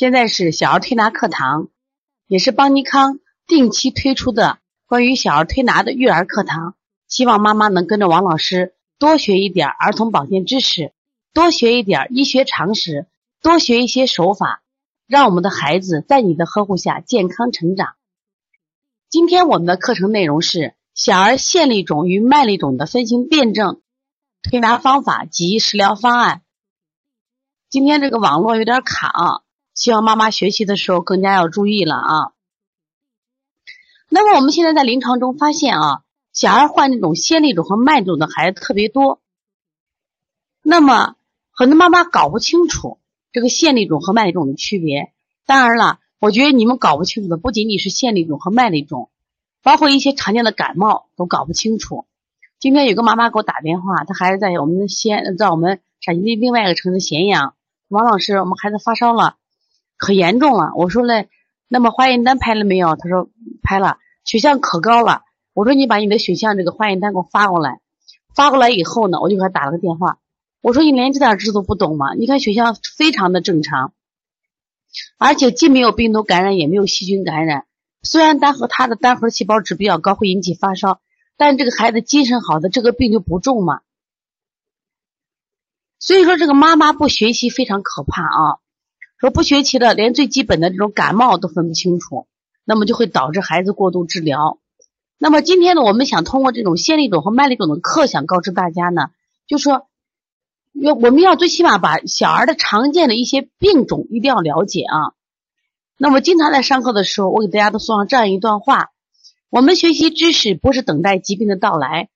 现在是小儿推拿课堂，也是邦尼康定期推出的关于小儿推拿的育儿课堂。希望妈妈能跟着王老师多学一点儿童保健知识，多学一点医学常识，多学一些手法，让我们的孩子在你的呵护下健康成长。今天我们的课程内容是小儿线粒肿与麦粒肿的分型辩证、推拿方法及食疗方案。今天这个网络有点卡啊。希望妈妈学习的时候更加要注意了啊。那么我们现在在临床中发现啊，小孩患这种先粒肿和慢肿的孩子特别多。那么很多妈妈搞不清楚这个线粒肿和慢粒肿的区别。当然了，我觉得你们搞不清楚的不仅仅是线粒肿和慢粒肿，包括一些常见的感冒都搞不清楚。今天有个妈妈给我打电话，她孩子在我们的安，在我们陕西的另外一个城市咸阳。王老师，我们孩子发烧了。可严重了，我说嘞，那么化验单拍了没有？他说拍了，血象可高了。我说你把你的血象这个化验单给我发过来。发过来以后呢，我就给他打了个电话。我说你连这点知识都不懂吗？你看血象非常的正常，而且既没有病毒感染，也没有细菌感染。虽然单核他的单核细胞值比较高，会引起发烧，但这个孩子精神好的，这个病就不重嘛。所以说这个妈妈不学习非常可怕啊。说不学习的，连最基本的这种感冒都分不清楚，那么就会导致孩子过度治疗。那么今天呢，我们想通过这种线粒肿和麦粒肿的课，想告知大家呢，就说要我们要最起码把小儿的常见的一些病种一定要了解啊。那么经常在上课的时候，我给大家都送上这样一段话：我们学习知识不是等待疾病的到来，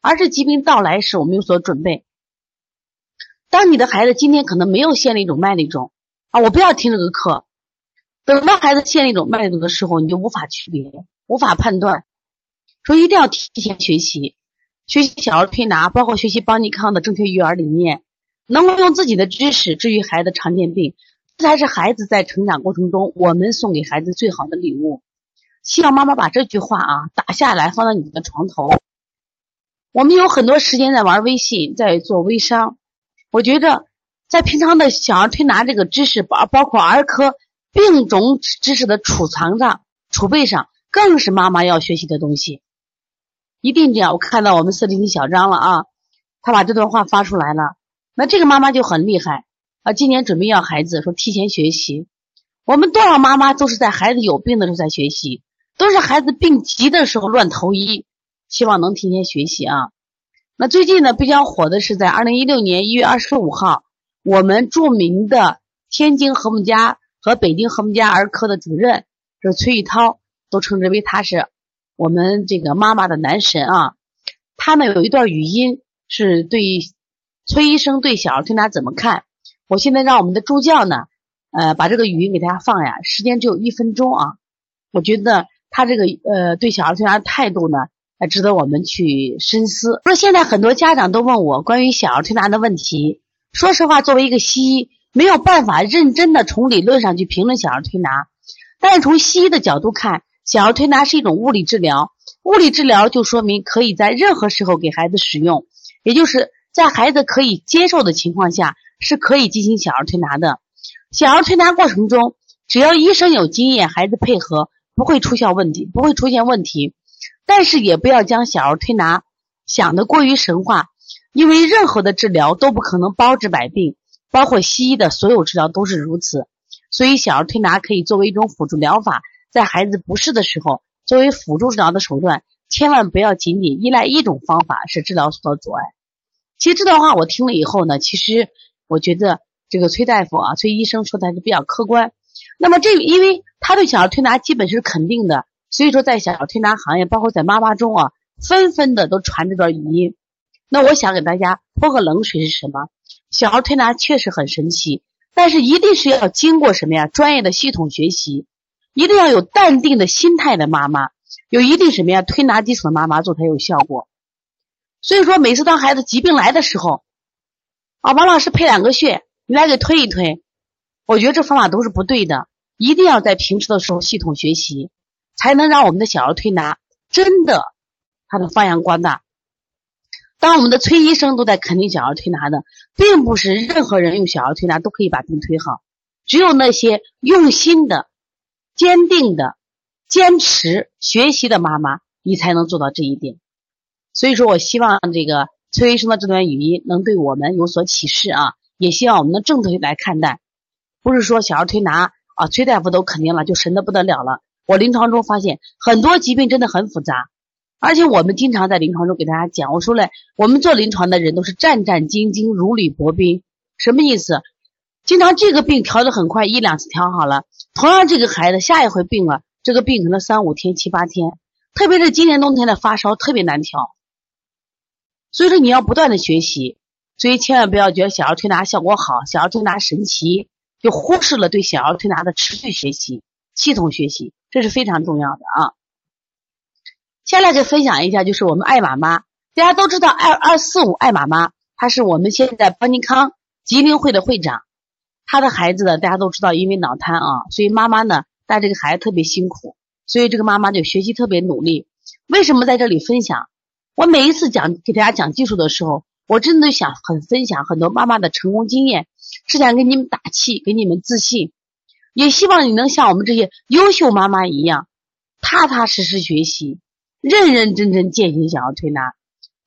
而是疾病到来时我们有所准备。当你的孩子今天可能没有线粒肿、麦粒肿。啊，我不要听这个课。等到孩子陷入一种、脉肿的时候，你就无法区别、无法判断。所以一定要提前学习，学习小儿推拿，包括学习邦尼康的正确育儿理念，能够用自己的知识治愈孩子常见病，这才是孩子在成长过程中我们送给孩子最好的礼物。希望妈妈把这句话啊打下来，放在你的床头。我们有很多时间在玩微信，在做微商，我觉着。在平常的小儿推拿这个知识，包包括儿科病种知识的储藏上、储备上，更是妈妈要学习的东西。一定这样。我看到我们四零七小张了啊，他把这段话发出来了。那这个妈妈就很厉害啊！今年准备要孩子，说提前学习。我们多少妈妈都是在孩子有病的时候在学习，都是孩子病急的时候乱投医，希望能提前学习啊。那最近呢，比较火的是在二零一六年一月二十五号。我们著名的天津和睦家和北京和睦家儿科的主任，是崔玉涛，都称之为他是我们这个妈妈的男神啊。他呢有一段语音，是对崔医生对小儿推拿怎么看？我现在让我们的助教呢，呃，把这个语音给大家放呀，时间只有一分钟啊。我觉得他这个呃对小儿推拿的态度呢，还值得我们去深思。说现在很多家长都问我关于小儿推拿的问题。说实话，作为一个西医，没有办法认真的从理论上去评论小儿推拿。但是从西医的角度看，小儿推拿是一种物理治疗。物理治疗就说明可以在任何时候给孩子使用，也就是在孩子可以接受的情况下，是可以进行小儿推拿的。小儿推拿过程中，只要医生有经验，孩子配合，不会出现问题，不会出现问题。但是也不要将小儿推拿想的过于神话。因为任何的治疗都不可能包治百病，包括西医的所有治疗都是如此。所以，小儿推拿可以作为一种辅助疗法，在孩子不适的时候，作为辅助治疗的手段，千万不要仅仅依赖一种方法是治疗所阻碍。其实这段话我听了以后呢，其实我觉得这个崔大夫啊，崔医生说的还是比较客观。那么这因为他对小儿推拿基本是肯定的，所以说在小儿推拿行业，包括在妈妈中啊，纷纷的都传这段语音。那我想给大家泼个冷水是什么？小儿推拿确实很神奇，但是一定是要经过什么呀？专业的系统学习，一定要有淡定的心态的妈妈，有一定什么呀？推拿基础的妈妈做才有效果。所以说，每次当孩子疾病来的时候，啊，王老师配两个穴，你来给推一推，我觉得这方法都是不对的。一定要在平时的时候系统学习，才能让我们的小儿推拿真的它的发扬光大。当我们的崔医生都在肯定小儿推拿的，并不是任何人用小儿推拿都可以把病推好。只有那些用心的、坚定的、坚持学习的妈妈，你才能做到这一点。所以说我希望这个崔医生的这段语音能对我们有所启示啊，也希望我们能正确来看待，不是说小儿推拿啊，崔大夫都肯定了就神的不得了了。我临床中发现很多疾病真的很复杂，而且我们经常在临床中给大家讲，我说嘞，我们做临床的人都是战战兢兢、如履薄冰，什么意思？经常这个病调的很快，一两次调好了，同样这个孩子下一回病了，这个病可能三五天、七八天，特别是今年冬天的发烧特别难调。所以说你要不断的学习，所以千万不要觉得小儿推拿效果好，小儿推拿神奇，就忽视了对小儿推拿的持续学习、系统学习，这是非常重要的啊。下来就分享一下，就是我们爱妈妈，大家都知道二二四五爱妈妈，她是我们现在邦尼康吉林会的会长，她的孩子呢，大家都知道因为脑瘫啊，所以妈妈呢带这个孩子特别辛苦，所以这个妈妈就学习特别努力。为什么在这里分享？我每一次讲给大家讲技术的时候，我真的想很分享很多妈妈的成功经验，是想给你们打气，给你们自信，也希望你能像我们这些优秀妈妈一样，踏踏实实学习，认认真真践行小儿推拿。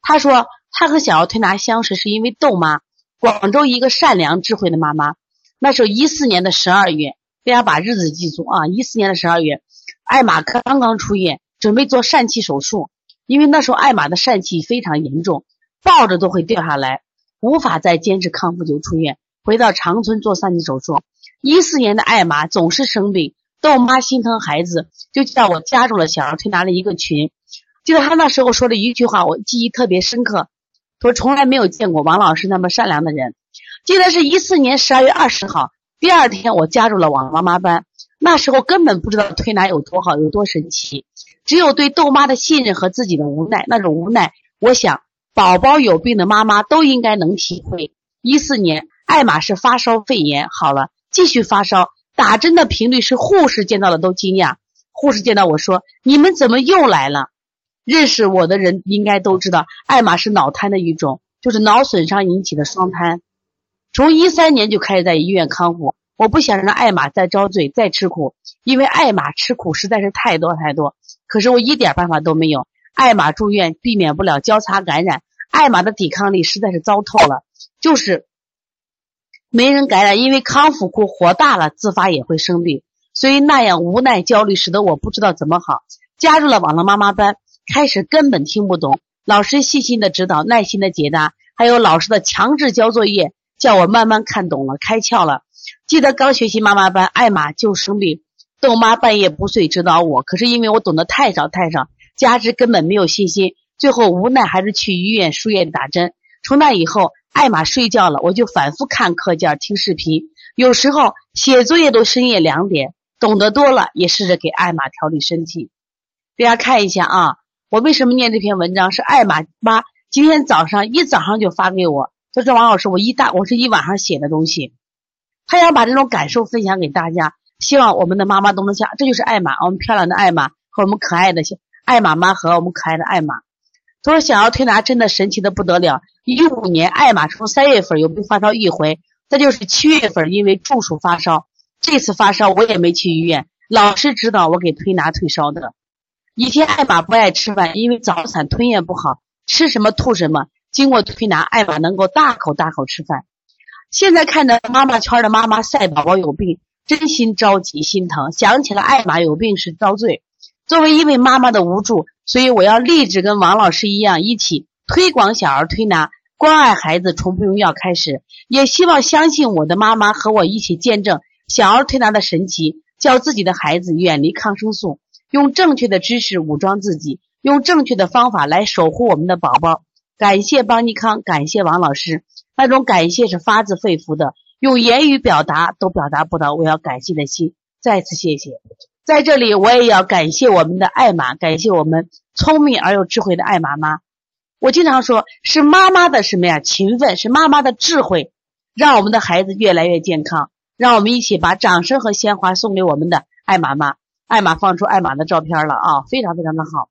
他说他和小儿推拿相识是因为豆妈，广州一个善良智慧的妈妈。那时候一四年的十二月，大家把日子记住啊，一四年的十二月，艾玛刚刚出院，准备做疝气手术。因为那时候艾玛的疝气非常严重，抱着都会掉下来，无法再坚持康复就出院，回到长春做疝气手术。一四年的艾玛总是生病，豆妈心疼孩子，就叫我加入了小儿推拿的一个群。记得他那时候说的一句话，我记忆特别深刻，说从来没有见过王老师那么善良的人。记得是一四年十二月二十号，第二天我加入了网妈妈班，那时候根本不知道推拿有多好，有多神奇。只有对豆妈的信任和自己的无奈，那种无奈，我想宝宝有病的妈妈都应该能体会。一四年，艾玛是发烧肺炎，好了，继续发烧，打针的频率是护士见到了都惊讶。护士见到我说：“你们怎么又来了？”认识我的人应该都知道，艾玛是脑瘫的一种，就是脑损伤引起的双瘫。从一三年就开始在医院康复，我不想让艾玛再遭罪、再吃苦，因为艾玛吃苦实在是太多太多。可是我一点办法都没有，艾玛住院避免不了交叉感染，艾玛的抵抗力实在是糟透了，就是没人感染，因为康复库火大了，自发也会生病，所以那样无奈焦虑，使得我不知道怎么好。加入了网络妈妈班，开始根本听不懂，老师细心的指导，耐心的解答，还有老师的强制交作业，叫我慢慢看懂了，开窍了。记得刚学习妈妈班，艾玛就生病。豆妈半夜不睡指导我，可是因为我懂得太少太少，加之根本没有信心，最后无奈还是去医院输液打针。从那以后，艾玛睡觉了，我就反复看课件、听视频，有时候写作业都深夜两点。懂得多了，也试着给艾玛调理身体。大家看一下啊，我为什么念这篇文章？是艾玛妈今天早上一早上就发给我，他说王老师，我一大我是一晚上写的东西，他想把这种感受分享给大家。希望我们的妈妈都能像，这就是艾玛，我们漂亮的艾玛和我们可爱的艾玛妈和我们可爱的艾玛。他说想要推拿真的神奇的不得了。一五年艾玛从三月份有病发烧一回，再就是七月份因为中暑发烧，这次发烧我也没去医院，老师指导我给推拿退烧的。以前艾玛不爱吃饭，因为早产吞咽不好，吃什么吐什么。经过推拿，艾玛能够大口大口吃饭。现在看着妈妈圈的妈妈晒宝宝有病。真心着急心疼，想起了艾玛有病时遭罪。作为一位妈妈的无助，所以我要立志跟王老师一样，一起推广小儿推拿，关爱孩子从不用药开始。也希望相信我的妈妈和我一起见证小儿推拿的神奇，教自己的孩子远离抗生素，用正确的知识武装自己，用正确的方法来守护我们的宝宝。感谢邦尼康，感谢王老师，那种感谢是发自肺腑的。用言语表达都表达不到我要感谢的心，再次谢谢。在这里，我也要感谢我们的艾玛，感谢我们聪明而又智慧的艾妈妈。我经常说，是妈妈的什么呀？勤奋，是妈妈的智慧，让我们的孩子越来越健康。让我们一起把掌声和鲜花送给我们的艾妈妈。艾玛放出艾玛的照片了啊，非常非常的好。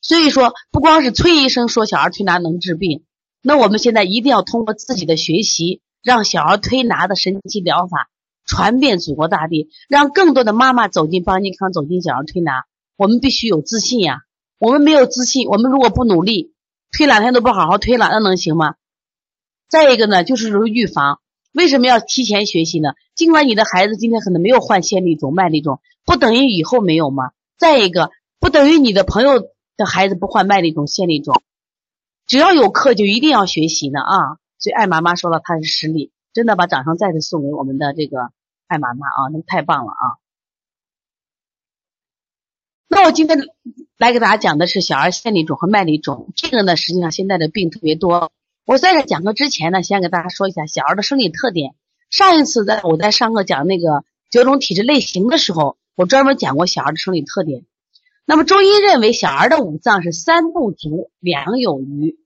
所以说，不光是崔医生说小儿推拿能治病，那我们现在一定要通过自己的学习。让小儿推拿的神奇疗法传遍祖国大地，让更多的妈妈走进邦尼康，走进小儿推拿。我们必须有自信呀！我们没有自信，我们如果不努力，推两天都不好好推了，那能行吗？再一个呢，就是说预防。为什么要提前学习呢？尽管你的孩子今天可能没有患线粒肿、麦粒肿，不等于以后没有吗？再一个，不等于你的朋友的孩子不患麦粒肿、腺粒肿。只要有课，就一定要学习呢啊！所以艾妈妈说了，她是实力，真的把掌声再次送给我们的这个艾妈妈啊，那太棒了啊！那我今天来给大家讲的是小儿腺粒肿和麦粒肿，这个呢，实际上现在的病特别多。我在这讲课之前呢，先给大家说一下小儿的生理特点。上一次在我在上课讲那个九种体质类型的时候，我专门讲过小儿的生理特点。那么中医认为，小儿的五脏是三不足，两有余。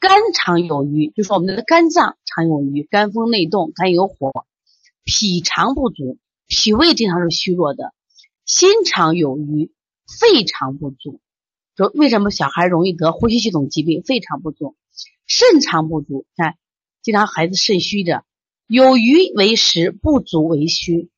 肝常有余，就说我们的肝脏常有余，肝风内动，肝有火；脾常不足，脾胃经常是虚弱的；心常有余，肺常不足。说为什么小孩容易得呼吸系统疾病？肺常不足，肾常不足。看，经常孩子肾虚的，有余为实，不足为虚。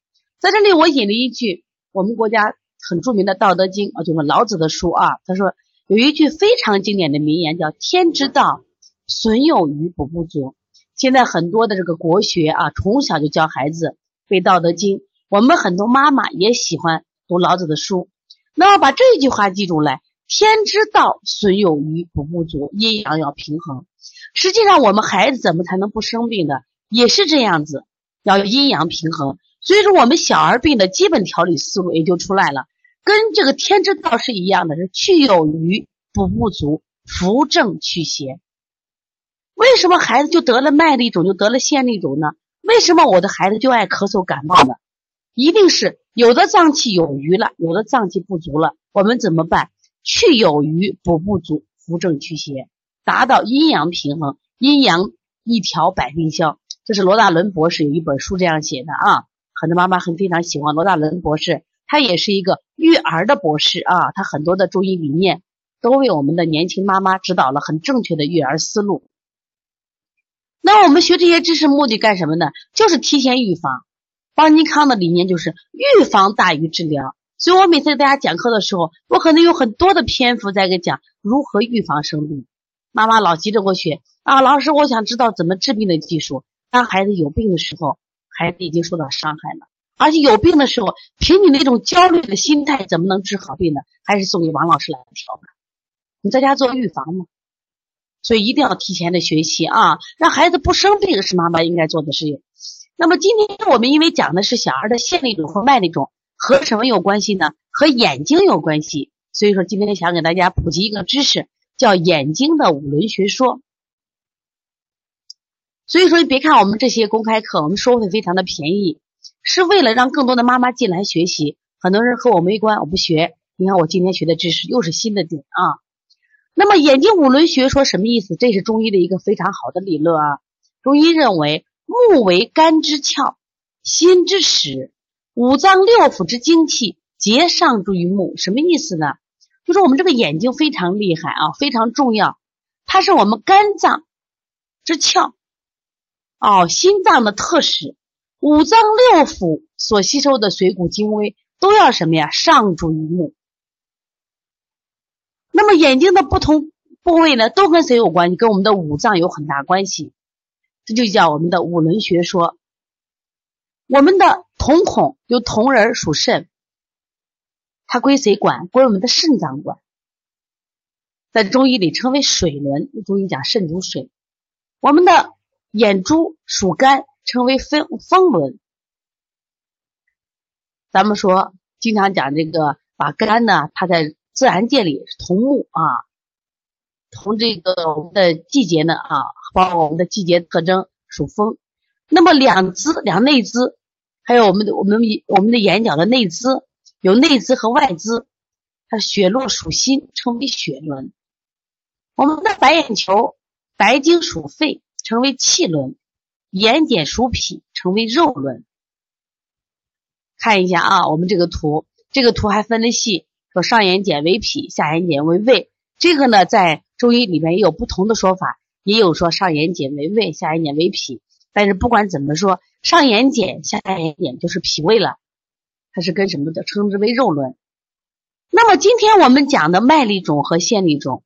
在这里，我引了一句我们国家。很著名的《道德经》啊，就是老子的书啊。他说有一句非常经典的名言，叫“天之道，损有余，补不足”。现在很多的这个国学啊，从小就教孩子背《道德经》。我们很多妈妈也喜欢读老子的书。那么把这句话记住来：“天之道，损有余，补不足，阴阳要平衡。”实际上，我们孩子怎么才能不生病的？也是这样子，要阴阳平衡。所以说，我们小儿病的基本调理思路也就出来了。跟这个天之道是一样的，是去有余补不足，扶正祛邪。为什么孩子就得了麦粒肿，就得了腺粒肿呢？为什么我的孩子就爱咳嗽感冒呢？一定是有的脏器有余了，有的脏器不足了。我们怎么办？去有余补不足，扶正祛邪，达到阴阳平衡，阴阳一调百病消。这是罗大伦博士有一本书这样写的啊，很多妈妈很非常喜欢罗大伦博士。他也是一个育儿的博士啊，他很多的中医理念都为我们的年轻妈妈指导了很正确的育儿思路。那我们学这些知识目的干什么呢？就是提前预防。邦尼康的理念就是预防大于治疗，所以我每次给大家讲课的时候，我可能有很多的篇幅在给讲如何预防生病。妈妈老急着我学啊，老师，我想知道怎么治病的技术。当孩子有病的时候，孩子已经受到伤害了。而且有病的时候，凭你那种焦虑的心态，怎么能治好病呢？还是送给王老师来调吧。你在家做预防嘛，所以一定要提前的学习啊，让孩子不生病是妈妈应该做的事情。那么今天我们因为讲的是小儿的线粒肿和脉粒肿，和什么有关系呢？和眼睛有关系。所以说今天想给大家普及一个知识，叫眼睛的五轮学说。所以说你别看我们这些公开课，我们收费非常的便宜。是为了让更多的妈妈进来学习，很多人和我没关，我不学。你看我今天学的知识又是新的点啊。那么眼睛五轮学说什么意思？这是中医的一个非常好的理论啊。中医认为目为肝之窍，心之始，五脏六腑之精气皆上注于目。什么意思呢？就说我们这个眼睛非常厉害啊，非常重要，它是我们肝脏之窍，哦，心脏的特使。五脏六腑所吸收的水谷精微都要什么呀？上注于目。那么眼睛的不同部位呢，都跟谁有关系？跟我们的五脏有很大关系。这就叫我们的五轮学说。我们的瞳孔有瞳仁属肾，它归谁管？归我们的肾脏管。在中医里称为水轮，中医讲肾主水。我们的眼珠属肝。称为风风轮，咱们说经常讲这个，把肝呢，它在自然界里是同木啊，同这个我们的季节呢啊，包括我们的季节特征属风。那么两肢两内肢，还有我们的我们我们的眼角的内肢，有内肢和外肢。它血络属心，称为血轮。我们的白眼球白精属肺，成为气轮。眼睑属脾，成为肉轮。看一下啊，我们这个图，这个图还分的细，说上眼睑为脾，下眼睑为胃。这个呢，在中医里面也有不同的说法，也有说上眼睑为胃，下眼睑为脾。但是不管怎么说，上眼睑、下眼睑就是脾胃了，它是跟什么的？称之为肉轮。那么今天我们讲的麦粒肿和线粒肿，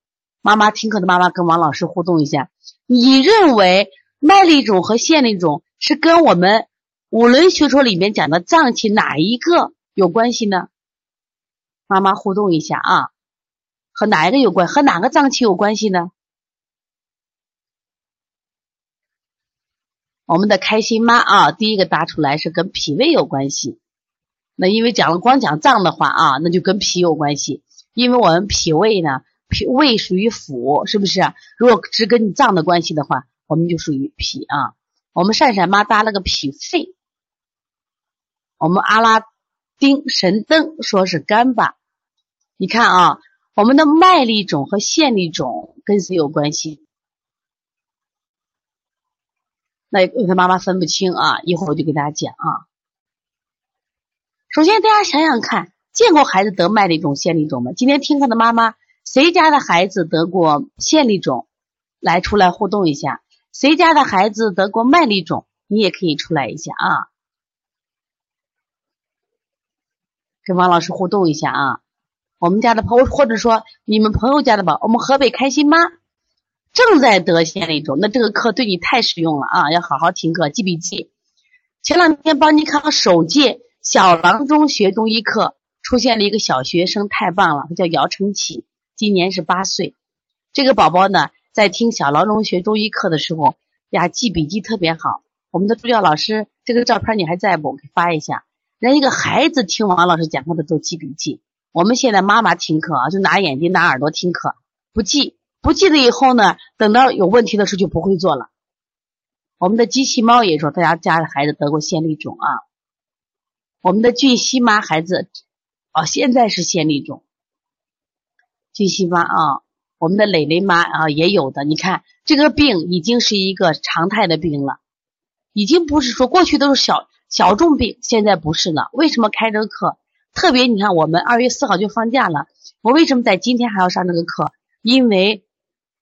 妈妈听课的妈妈跟王老师互动一下，你认为麦粒肿和腺粒肿是跟我们五轮学说里面讲的脏器哪一个有关系呢？妈妈互动一下啊，和哪一个有关？和哪个脏器有关系呢？我们的开心妈啊，第一个答出来是跟脾胃有关系。那因为讲了光讲脏的话啊，那就跟脾有关系。因为我们脾胃呢，脾胃属于腑，是不是？如果只跟你脏的关系的话，我们就属于脾啊。我们善善妈搭了个脾肺，我们阿拉丁神灯说是肝吧？你看啊，我们的麦粒肿和线粒肿跟谁有关系？那有的妈妈分不清啊，一会儿我就给大家讲啊。首先，大家想想看，见过孩子得麦粒肿、线粒肿吗？今天听课的妈妈，谁家的孩子得过线粒肿？来，出来互动一下。谁家的孩子得过麦粒肿？你也可以出来一下啊，跟王老师互动一下啊。我们家的朋友，或者说你们朋友家的吧，我们河北开心妈正在得线粒肿，那这个课对你太实用了啊，要好好听课，记笔记。前两天帮你考首届。小郎中学中医课出现了一个小学生，太棒了！他叫姚成启，今年是八岁。这个宝宝呢，在听小劳中学中医课的时候呀，记笔记特别好。我们的助教老师，这个照片你还在不？给发一下。人一个孩子听王老师讲课的时候记笔记。我们现在妈妈听课啊，就拿眼睛拿耳朵听课，不记，不记了以后呢，等到有问题的时候就不会做了。我们的机器猫也说，大家家的孩子得过线粒肿啊。我们的俊熙妈孩子，哦，现在是线粒肿。俊熙妈啊，我们的蕾蕾妈啊也有的。你看这个病已经是一个常态的病了，已经不是说过去都是小小众病，现在不是了。为什么开这个课？特别你看，我们二月四号就放假了，我为什么在今天还要上这个课？因为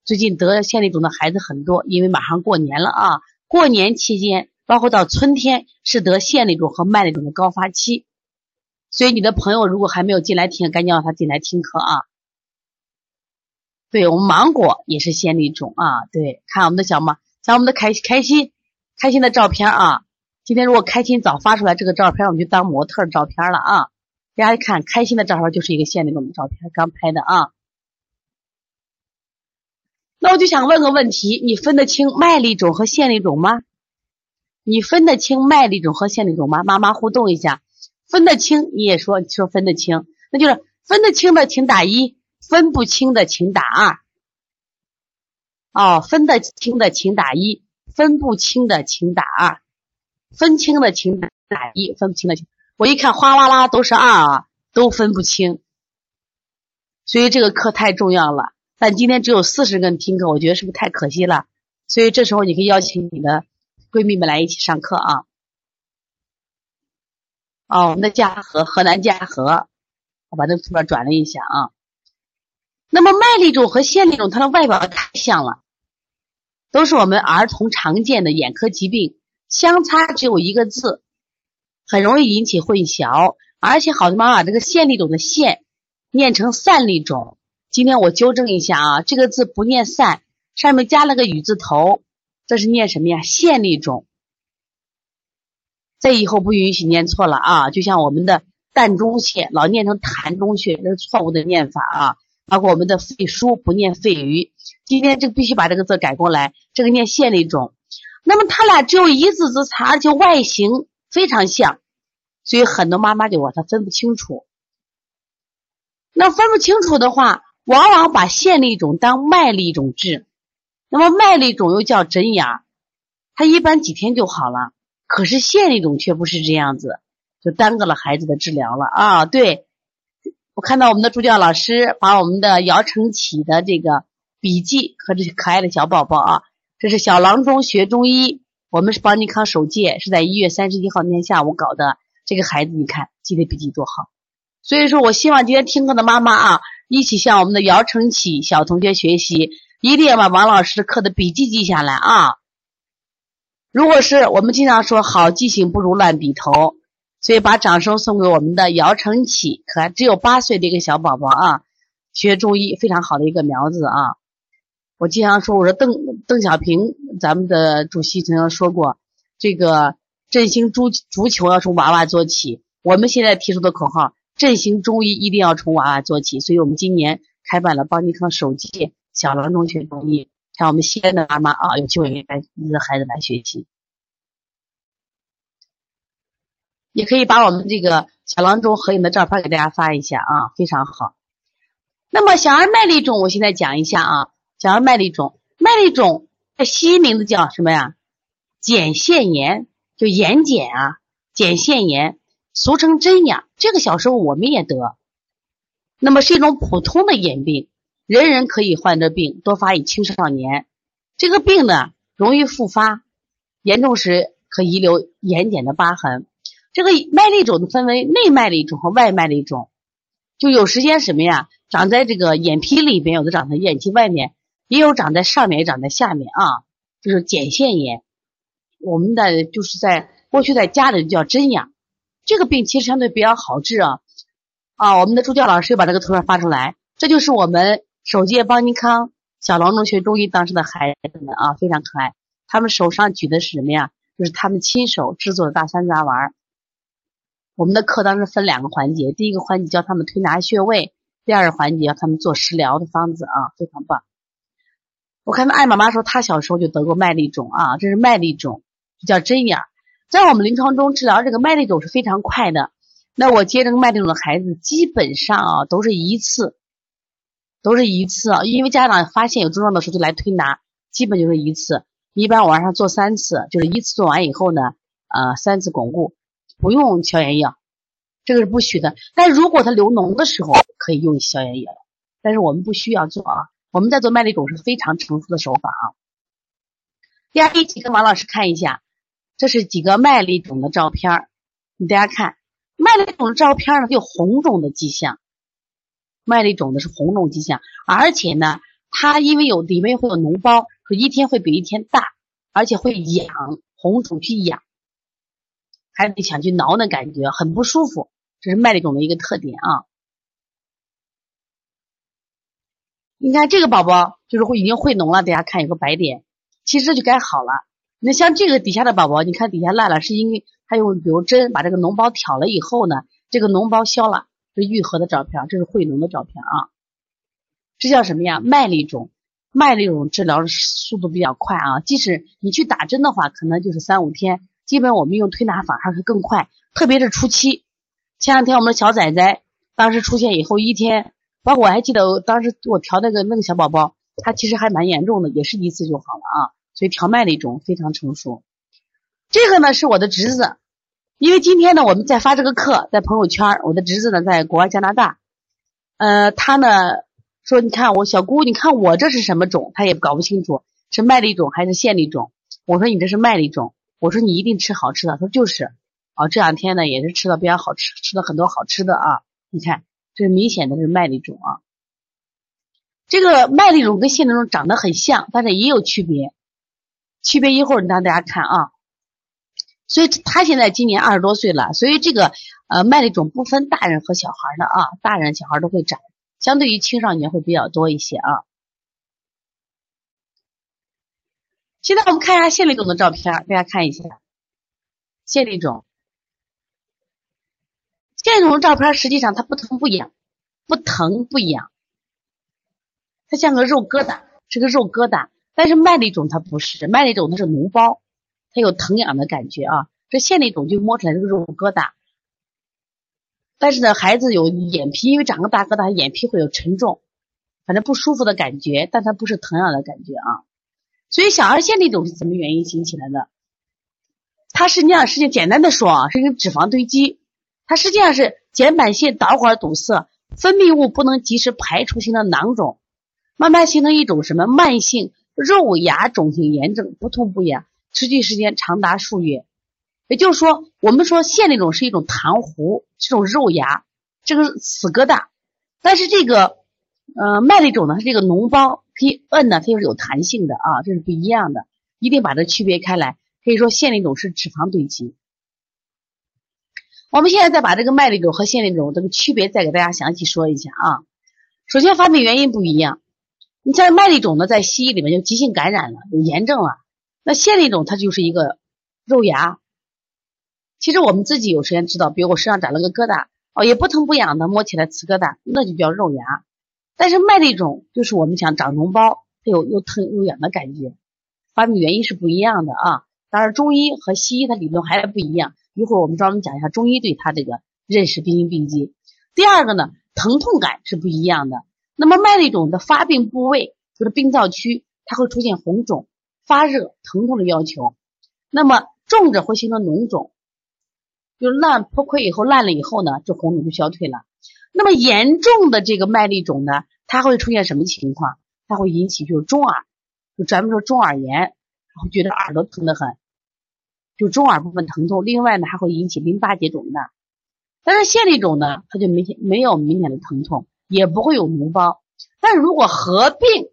最近得线粒肿的孩子很多，因为马上过年了啊，过年期间。包括到春天是得线粒肿和麦粒肿的高发期，所以你的朋友如果还没有进来听，赶紧让他进来听课啊。对我们芒果也是线粒种啊，对，看我们的小芒，像我们的开开心开心的照片啊。今天如果开心早发出来这个照片，我们就当模特照片了啊。大家一看开心的照片就是一个线粒种的照片，刚拍的啊。那我就想问个问题，你分得清麦粒肿和线粒肿吗？你分得清麦粒肿和线粒肿吗？妈妈互动一下，分得清你也说说分得清，那就是分得清的请打一，分不清的请打二。哦，分得清的请打一，分不清的请打二，分清的请打一，分不清的请。我一看哗啦啦都是二啊，都分不清，所以这个课太重要了。但今天只有四十个人听课，我觉得是不是太可惜了？所以这时候你可以邀请你的。闺蜜们来一起上课啊！哦，我们的嘉禾，河南嘉禾，我把这个图片转了一下啊。那么麦粒肿和线粒肿，它的外表太像了，都是我们儿童常见的眼科疾病，相差只有一个字，很容易引起混淆。而且好多妈妈这个线粒肿的线念成散粒肿，今天我纠正一下啊，这个字不念散，上面加了个雨字头。这是念什么呀？线粒肿。这以后不允许念错了啊！就像我们的膻中穴，老念成痰中穴，这是错误的念法啊。包括我们的肺腧不念肺俞，今天这个必须把这个字改过来。这个念线粒肿。那么它俩只有一字之差，而且外形非常像，所以很多妈妈就把它分不清楚。那分不清楚的话，往往把线粒肿当麦粒肿治。那么麦粒肿又叫针眼，它一般几天就好了。可是线粒肿却不是这样子，就耽搁了孩子的治疗了啊！对，我看到我们的助教老师把我们的姚成启的这个笔记和这些可爱的小宝宝啊，这是小郎中学中医，我们是邦尼康首届，是在一月三十一号那天下午搞的。这个孩子你看记的笔记多好，所以说我希望今天听课的妈妈啊，一起向我们的姚成启小同学学习。一定要把王老师课的笔记记下来啊！如果是我们经常说好记性不如烂笔头，所以把掌声送给我们的姚成启，可爱只有八岁的一个小宝宝啊，学中医非常好的一个苗子啊。我经常说，我说邓邓小平咱们的主席曾经说过，这个振兴足足球要从娃娃做起。我们现在提出的口号，振兴中医一定要从娃娃做起。所以我们今年开办了邦尼康首届小郎中学中医。像我们西安的妈妈啊，有机会带你的孩子来学习，也可以把我们这个小郎中合影的照片给大家发一下啊，非常好。那么小儿麦粒肿，我现在讲一下啊，小儿麦粒肿，麦粒肿的西医名字叫什么呀？睑腺炎，就眼睑啊，睑腺炎，俗称针眼。这个小时候我们也得，那么是一种普通的眼病。人人可以患这病，多发于青少年。这个病呢，容易复发，严重时可遗留眼睑的疤痕。这个麦粒肿分为内麦粒肿和外麦粒肿，就有时间什么呀？长在这个眼皮里边，有的长在眼皮外面，也有长在上面，也长在下面啊。就是睑腺炎，我们的就是在过去在家里叫针眼。这个病其实相对比较好治啊。啊，我们的助教老师又把这个图片发出来，这就是我们。首届邦尼康小郎中学中医当时的孩子们啊，非常可爱。他们手上举的是什么呀？就是他们亲手制作的大山楂丸儿。我们的课当时分两个环节，第一个环节教他们推拿穴位，第二个环节教他们做食疗的方子啊，非常棒。我看到艾妈妈说她小时候就得过麦粒肿啊，这是麦粒肿，叫针眼。在我们临床中治疗这个麦粒肿是非常快的。那我接这个麦粒肿的孩子，基本上啊都是一次。都是一次啊，因为家长发现有症状的时候就来推拿，基本就是一次。一般晚上做三次，就是一次做完以后呢，呃，三次巩固，不用消炎药，这个是不许的。但如果它流脓的时候，可以用消炎药，但是我们不需要做啊。我们在做麦粒肿是非常成熟的手法啊。大家一起跟王老师看一下，这是几个麦粒肿的照片你大家看，麦粒肿的照片呢，有红肿的迹象。麦粒肿的是红肿迹象，而且呢，它因为有里面会有脓包，是一天会比一天大，而且会痒，红肿去痒，还得想去挠那感觉很不舒服，这是麦粒肿的一个特点啊。你看这个宝宝就是会已经会脓了，大家看有个白点，其实就该好了。那像这个底下的宝宝，你看底下烂了，是因为他用比如针把这个脓包挑了以后呢，这个脓包消了。是愈合的照片，这是会脓的照片啊。这叫什么呀？麦粒肿，麦粒肿治疗速度比较快啊。即使你去打针的话，可能就是三五天。基本我们用推拿法还是更快，特别是初期。前两天我们的小崽崽当时出现以后一天，包括我还记得当时我调那个那个小宝宝，他其实还蛮严重的，也是一次就好了啊。所以调麦粒肿非常成熟。这个呢是我的侄子。因为今天呢，我们在发这个课，在朋友圈，我的侄子呢在国外加拿大，呃，他呢说，你看我小姑，你看我这是什么种？他也搞不清楚是麦粒种还是腺粒种。我说你这是麦粒种，我说你一定吃好吃的。他说就是，啊，这两天呢也是吃的比较好吃，吃了很多好吃的啊。你看，这明显的是麦粒肿啊。这个麦粒肿跟腺粒肿长得很像，但是也有区别，区别一会儿让大家看啊。所以他现在今年二十多岁了，所以这个呃麦粒肿不分大人和小孩的啊，大人小孩都会长，相对于青少年会比较多一些啊。现在我们看一下腺粒肿的照片，大家看一下腺粒肿。腺粒肿照片实际上它不疼不痒，不疼不痒，它像个肉疙瘩，是个肉疙瘩。但是麦粒肿它不是，麦粒肿它是脓包。它有疼痒的感觉啊，这腺粒肿就摸出来是个肉疙瘩，但是呢，孩子有眼皮，因为长个大疙瘩，眼皮会有沉重，反正不舒服的感觉，但它不是疼痒的感觉啊。所以小儿腺粒肿是什么原因引起来的？它实际上实际简单的说啊，是一个脂肪堆积，它实际上是睑板腺导管堵塞，分泌物不能及时排出型的囊肿，慢慢形成一种什么慢性肉芽肿性炎症，不痛不痒。持续时间长达数月，也就是说，我们说腺粒肿是一种痰糊，这种肉芽，这个死疙瘩。但是这个呃麦粒肿呢，是这个脓包可以摁呢，它又是有弹性的啊，这是不一样的，一定把它区别开来。可以说腺粒肿是脂肪堆积。我们现在再把这个麦粒肿和腺粒肿这个区别再给大家详细说一下啊。首先发病原因不一样，你像麦粒肿呢，在西医里面就急性感染了，有炎症了。那腺粒肿它就是一个肉芽。其实我们自己有时间知道，比如我身上长了个疙瘩，哦，也不疼不痒的，摸起来刺疙瘩，那就叫肉芽。但是麦粒肿就是我们讲长脓包，它有又疼又痒的感觉，发病原因是不一样的啊。当然中医和西医它理论还不一样，一会儿我们专门讲一下中医对它这个认识病因病机。第二个呢，疼痛感是不一样的。那么麦粒肿的发病部位就是病灶区，它会出现红肿、发热、疼痛的要求。那么重者会形成脓肿。就烂破溃以后烂了以后呢，这红肿就消退了。那么严重的这个麦粒肿呢，它会出现什么情况？它会引起就是中耳，就咱们说中耳炎，然后觉得耳朵疼得很，就中耳部分疼痛。另外呢，还会引起淋巴结肿大。但是腺粒肿呢，它就明显没有明显的疼痛，也不会有脓包。但是如果合并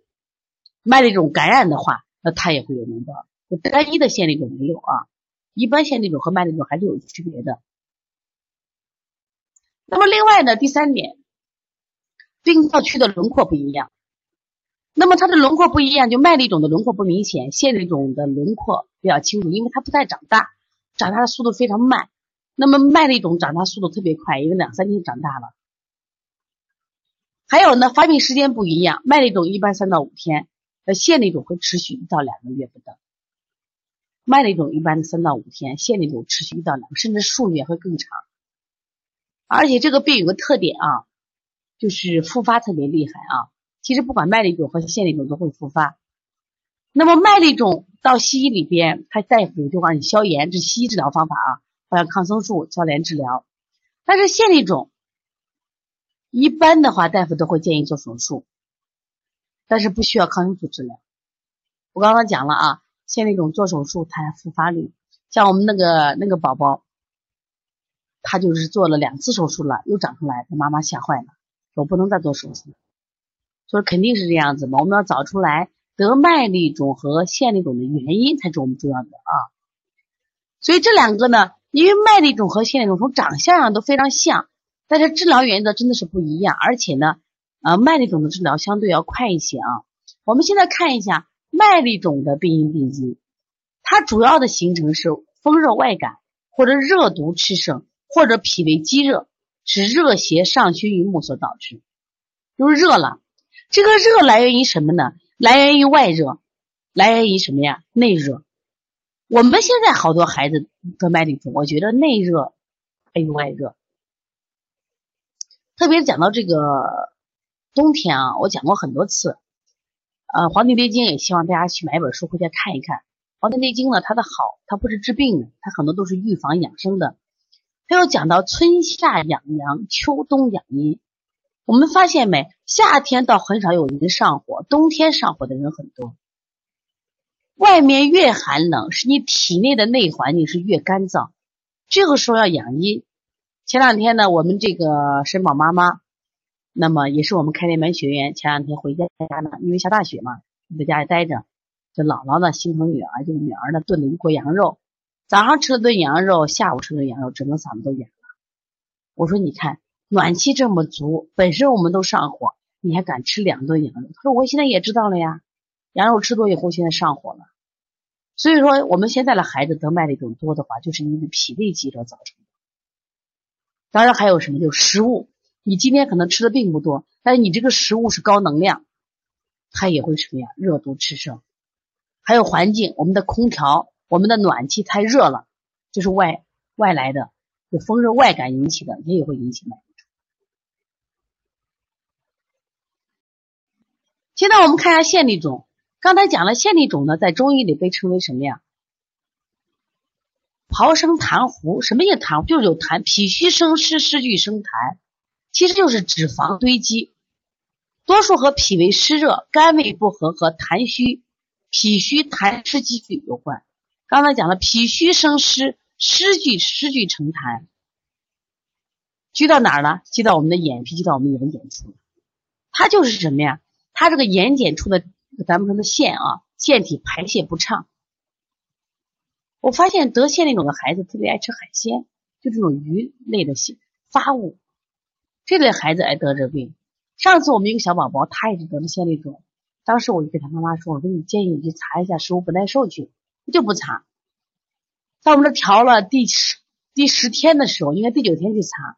麦粒肿感染的话，那它也会有脓包。就单一的腺粒肿没有啊。一般腺粒肿和麦粒肿还是有区别的。那么另外呢，第三点，病灶区的轮廓不一样。那么它的轮廓不一样，就麦粒肿的轮廓不明显，腺粒肿的轮廓比较清楚，因为它不太长大，长大的速度非常慢。那么麦粒肿长大速度特别快，因为两三天长大了。还有呢，发病时间不一样，麦粒肿一般三到五天，呃，腺粒肿会持续一到两个月不等。麦粒肿一般三到五天，腺粒肿持续一到两，甚至数月会更长。而且这个病有个特点啊，就是复发特别厉害啊。其实不管麦粒肿和腺粒肿都会复发。那么麦粒肿到西医里边，他大夫就让你消炎，这是西医治疗方法啊，好像抗生素消炎治疗。但是腺粒肿一般的话，大夫都会建议做手术，但是不需要抗生素治疗。我刚刚讲了啊。腺粒肿做手术，它复发率，像我们那个那个宝宝，他就是做了两次手术了，又长出来，他妈妈吓坏了，说不能再做手术，说肯定是这样子嘛，我们要找出来得麦粒肿和腺粒肿的原因才是我们重要的啊。所以这两个呢，因为麦粒肿和腺粒肿从长相上都非常像，但是治疗原则真的是不一样，而且呢，呃，麦粒肿的治疗相对要快一些啊。我们现在看一下。麦粒肿的病因病机，它主要的形成是风热外感，或者热毒炽盛，或者脾胃积热，是热邪上熏于目所导致，就是热了。这个热来源于什么呢？来源于外热，来源于什么呀？内热。我们现在好多孩子得麦粒肿，我觉得内热大于外热。特别讲到这个冬天啊，我讲过很多次。呃，《黄帝内经》也希望大家去买本书回家看一看。《黄帝内经》呢，它的好，它不是治病的，它很多都是预防养生的。它又讲到春夏养阳，秋冬养阴。我们发现没？夏天倒很少有人上火，冬天上火的人很多。外面越寒冷，是你体内的内环境是越干燥，这个时候要养阴。前两天呢，我们这个申宝妈妈。那么也是我们开联门学员，前两天回家呢，因为下大雪嘛，在家里待着。这姥姥呢心疼女儿，就女儿呢炖了一锅羊肉，早上吃了顿羊肉，下午吃了顿羊肉，整个嗓子都哑了。我说你看暖气这么足，本身我们都上火，你还敢吃两顿羊肉？他说我现在也知道了呀，羊肉吃多以后现在上火了。所以说我们现在的孩子得麦粒肿多的话，就是因为脾胃积热造成的。当然还有什么，就是食物。你今天可能吃的并不多，但是你这个食物是高能量，它也会什么呀？热毒炽盛。还有环境，我们的空调、我们的暖气太热了，就是外外来的，就风热外感引起的，也也会引起麦粒肿。现在我们看一下腺粒肿。刚才讲了腺粒肿呢，在中医里被称为什么呀？刨生痰壶。什么叫痰？就是有痰，脾虚生湿，湿聚生痰。其实就是脂肪堆积，多数和脾胃湿热、肝胃不和和痰虚、脾虚痰湿积聚有关。刚才讲了，脾虚生湿，湿聚湿聚成痰，聚到哪儿了？聚到我们的眼皮，聚到我们眼睑处。它就是什么呀？它这个眼睑处的，咱们说的腺啊，腺体排泄不畅，我发现得腺粒肿的孩子特别爱吃海鲜，就这种鱼类的发物，这类孩子爱得这病。上次我们一个小宝宝，他也是得了腺粒肿，当时我就给他妈妈说：“我说你建议你去查一下食物不耐受去。”就不查。在我们这调了第十第十天的时候，应该第九天去查，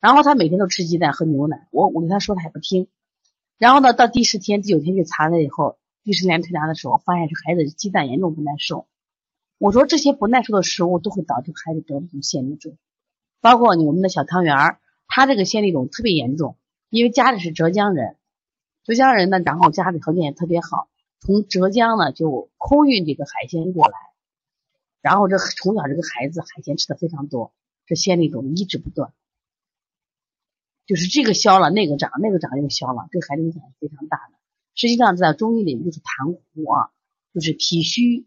然后他每天都吃鸡蛋喝牛奶，我我跟他说他也不听。然后呢，到第十天第九天去查了以后，第十天推拿的时候，发现这孩子鸡蛋严重不耐受。我说这些不耐受的食物都会导致孩子得这种腺粒肿，包括你我们的小汤圆儿，他这个腺粒肿特别严重，因为家里是浙江人，浙江人呢，然后家里条件也特别好，从浙江呢就空运这个海鲜过来，然后这从小这个孩子海鲜吃的非常多，这腺粒肿一直不断，就是这个消了那个长，那个长又消了，对孩子影响是非常大的。实际上在中医里面就是痰糊啊，就是脾虚。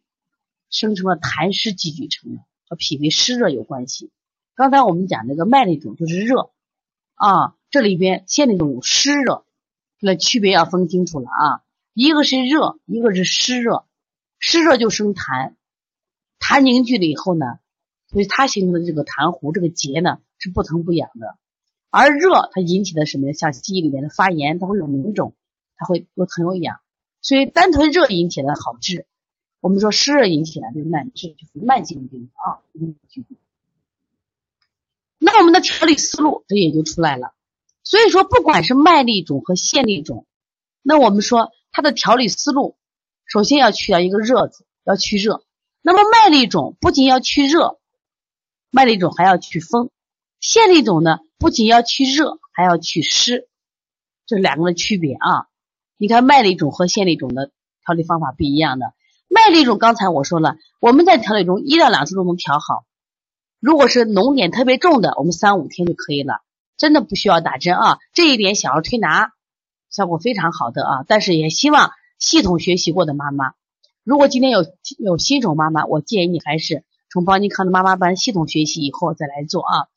生成了痰湿积聚成的，和脾胃湿热有关系。刚才我们讲那个脉粒肿就是热啊，这里边腺粒肿有湿热，那区别要分清楚了啊。一个是热，一个是湿热。湿热就生痰，痰凝聚了以后呢，所以它形成的这个痰糊这个结呢是不疼不痒的。而热它引起的什么呀？像记忆里面的发炎，它会有脓肿，它会又疼又痒。所以单纯热引起的好治。我们说湿热引起来的慢治就是慢性病啊，那我们的调理思路这也就出来了。所以说，不管是麦粒肿和腺粒肿，那我们说它的调理思路，首先要去掉一个热字，要去热。那么麦粒肿不仅要去热，麦粒肿还要去风；腺粒肿呢，不仅要去热，还要去湿，这是两个的区别啊。你看麦粒肿和腺粒肿的调理方法不一样的。麦粒肿，刚才我说了，我们在调理中一到两次都能调好。如果是脓点特别重的，我们三五天就可以了，真的不需要打针啊。这一点小儿推拿效果非常好的啊。但是也希望系统学习过的妈妈，如果今天有有新手妈妈，我建议你还是从邦尼康的妈妈班系统学习以后再来做啊。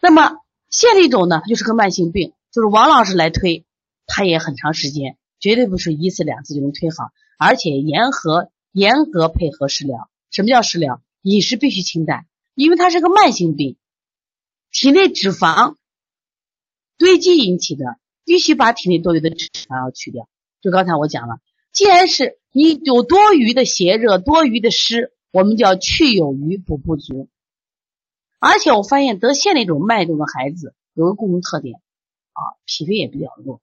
那么线粒肿呢，它就是个慢性病，就是王老师来推，他也很长时间，绝对不是一次两次就能推好，而且严和。严格配合食疗。什么叫食疗？饮食必须清淡，因为它是个慢性病，体内脂肪堆积引起的，必须把体内多余的脂肪要去掉。就刚才我讲了，既然是你有多余的邪热、多余的湿，我们就要去有余补不足。而且我发现得腺那种脉动的孩子有个共同特点啊，脾胃也比较弱，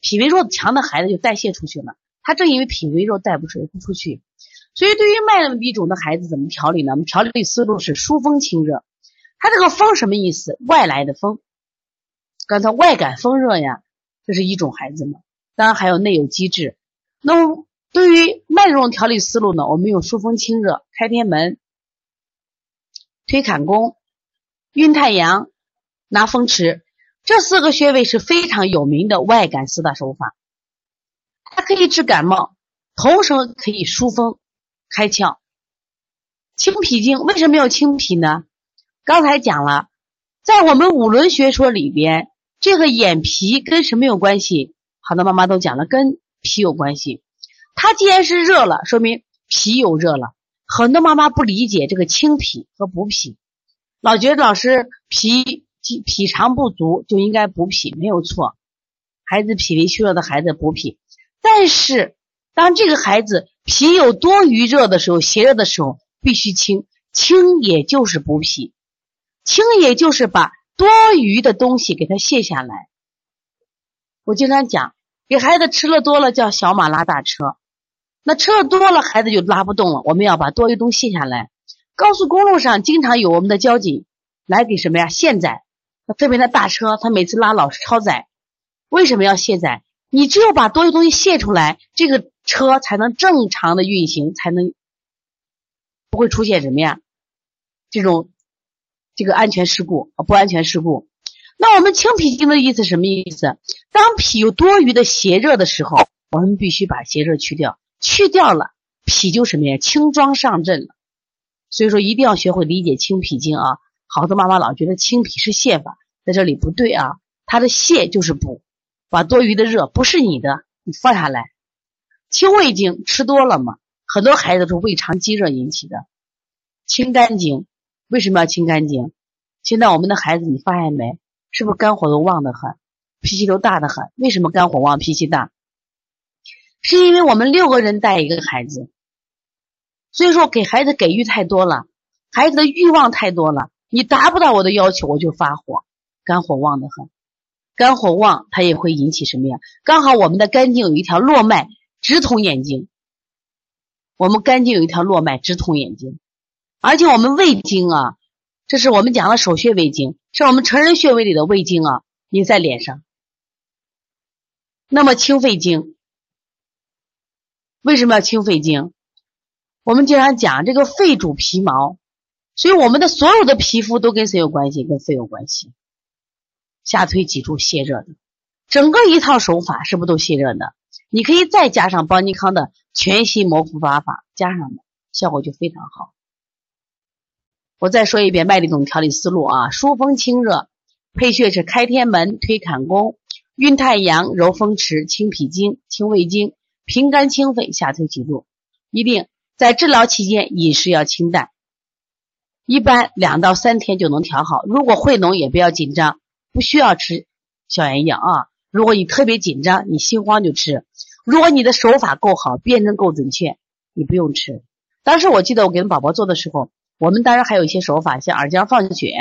脾胃弱强的孩子就代谢出去了，他正因为脾胃弱带不出不出去。所以，对于脉粒肿的孩子怎么调理呢？我们调理思路是疏风清热。他这个风什么意思？外来的风，刚才外感风热呀，这是一种孩子嘛。当然还有内有积滞。那么对于脉这种调理思路呢，我们用疏风清热、开天门、推坎宫、运太阳、拿风池这四个穴位是非常有名的外感四大手法。它可以治感冒，同时可以疏风。开窍，清脾经为什么要清脾呢？刚才讲了，在我们五轮学说里边，这个眼皮跟什么有关系？好多妈妈都讲了，跟脾有关系。它既然是热了，说明脾有热了。很多妈妈不理解这个清脾和补脾，老觉得老师脾脾肠不足就应该补脾，没有错。孩子脾胃虚弱的孩子补脾，但是。当这个孩子脾有多余热的时候，邪热的时候，必须清清，也就是补脾，清也就是把多余的东西给他卸下来。我经常讲，给孩子吃了多了叫小马拉大车，那吃了多了孩子就拉不动了。我们要把多余东西卸下来。高速公路上经常有我们的交警来给什么呀卸载，那特别那大车，他每次拉老是超载，为什么要卸载？你只有把多余东西卸出来，这个。车才能正常的运行，才能不会出现什么呀？这种这个安全事故啊，不安全事故。那我们清脾经的意思什么意思？当脾有多余的邪热的时候，我们必须把邪热去掉，去掉了，脾就什么呀？轻装上阵了。所以说一定要学会理解清脾经啊。好多妈妈老觉得清脾是泻法，在这里不对啊，它的泻就是补，把多余的热不是你的，你放下来。清胃经吃多了嘛，很多孩子是胃肠积热引起的。清肝经。为什么要清肝经？现在我们的孩子，你发现没？是不是肝火都旺得很，脾气都大得很？为什么肝火旺、脾气大？是因为我们六个人带一个孩子，所以说给孩子给予太多了，孩子的欲望太多了，你达不到我的要求，我就发火，肝火旺得很。肝火旺，它也会引起什么呀？刚好我们的肝经有一条络脉直通眼睛，我们肝经有一条络脉直通眼睛。而且我们胃经啊，这是我们讲的手穴胃经，是我们成人穴位里的胃经啊，你在脸上。那么清肺经，为什么要清肺经？我们经常讲这个肺主皮毛，所以我们的所有的皮肤都跟谁有关系？跟肺有关系。下推脊柱泄热的，整个一套手法是不是都泄热的？你可以再加上邦尼康的全息摩腹八法，加上的效果就非常好。我再说一遍麦粒肿调理思路啊，疏风清热，配穴是开天门、推坎宫、运太阳、揉风池、清脾经、清胃经、平肝清肺、下推脊柱。一定在治疗期间饮食要清淡，一般两到三天就能调好。如果会脓也不要紧张，不需要吃消炎药啊。如果你特别紧张，你心慌就吃。如果你的手法够好，辨证够准确，你不用吃。当时我记得我给宝宝做的时候。我们当然还有一些手法，像耳尖放血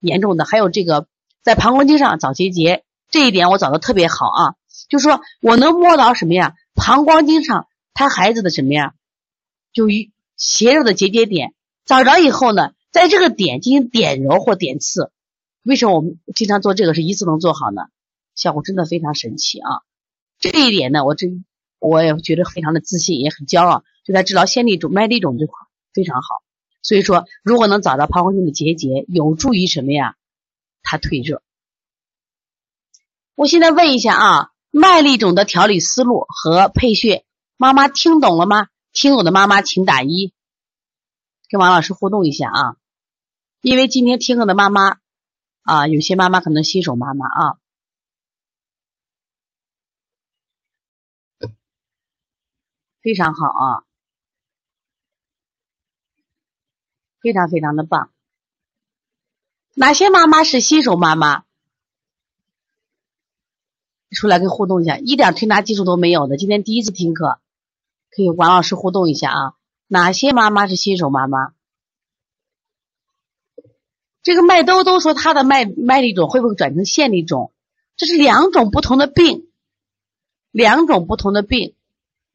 严重的，还有这个在膀胱经上找结节，这一点我找的特别好啊。就是说我能摸到什么呀？膀胱经上他孩子的什么呀？就斜肉的结节点，找着以后呢，在这个点进行点揉或点刺。为什么我们经常做这个是一次能做好呢？效果真的非常神奇啊！这一点呢，我真我也觉得非常的自信，也很骄傲。就在治疗先粒肿、麦粒肿这块非常好。所以说，如果能找到膀胱经的结节，有助于什么呀？它退热。我现在问一下啊，麦粒肿的调理思路和配穴，妈妈听懂了吗？听懂的妈妈请打一，跟王老师互动一下啊。因为今天听课的妈妈啊，有些妈妈可能新手妈妈啊，非常好啊。非常非常的棒，哪些妈妈是新手妈妈？出来跟互动一下，一点推拿技术都没有的，今天第一次听课，可以王老师互动一下啊。哪些妈妈是新手妈妈？这个麦兜兜说他的麦麦粒肿会不会转成线粒肿？这是两种不同的病，两种不同的病。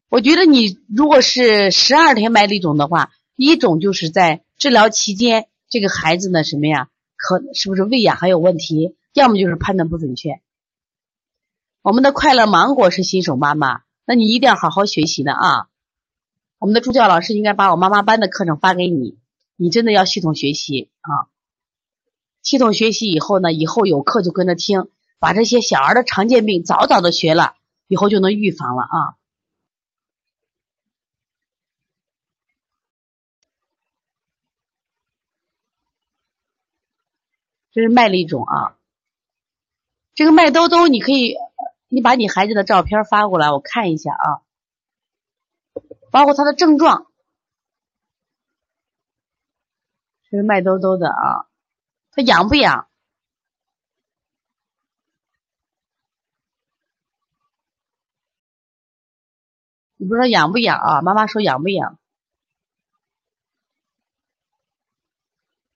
我觉得你如果是十二天麦粒肿的话，一种就是在。治疗期间，这个孩子呢，什么呀？可是不是喂养还有问题？要么就是判断不准确。我们的快乐芒果是新手妈妈，那你一定要好好学习的啊！我们的助教老师应该把我妈妈班的课程发给你，你真的要系统学习啊！系统学习以后呢，以后有课就跟着听，把这些小儿的常见病早早的学了，以后就能预防了啊！这是麦粒肿啊，这个麦兜兜，你可以，你把你孩子的照片发过来，我看一下啊，包括他的症状。这是麦兜兜的啊，他痒不痒？你不知道痒不痒啊？妈妈说痒不痒？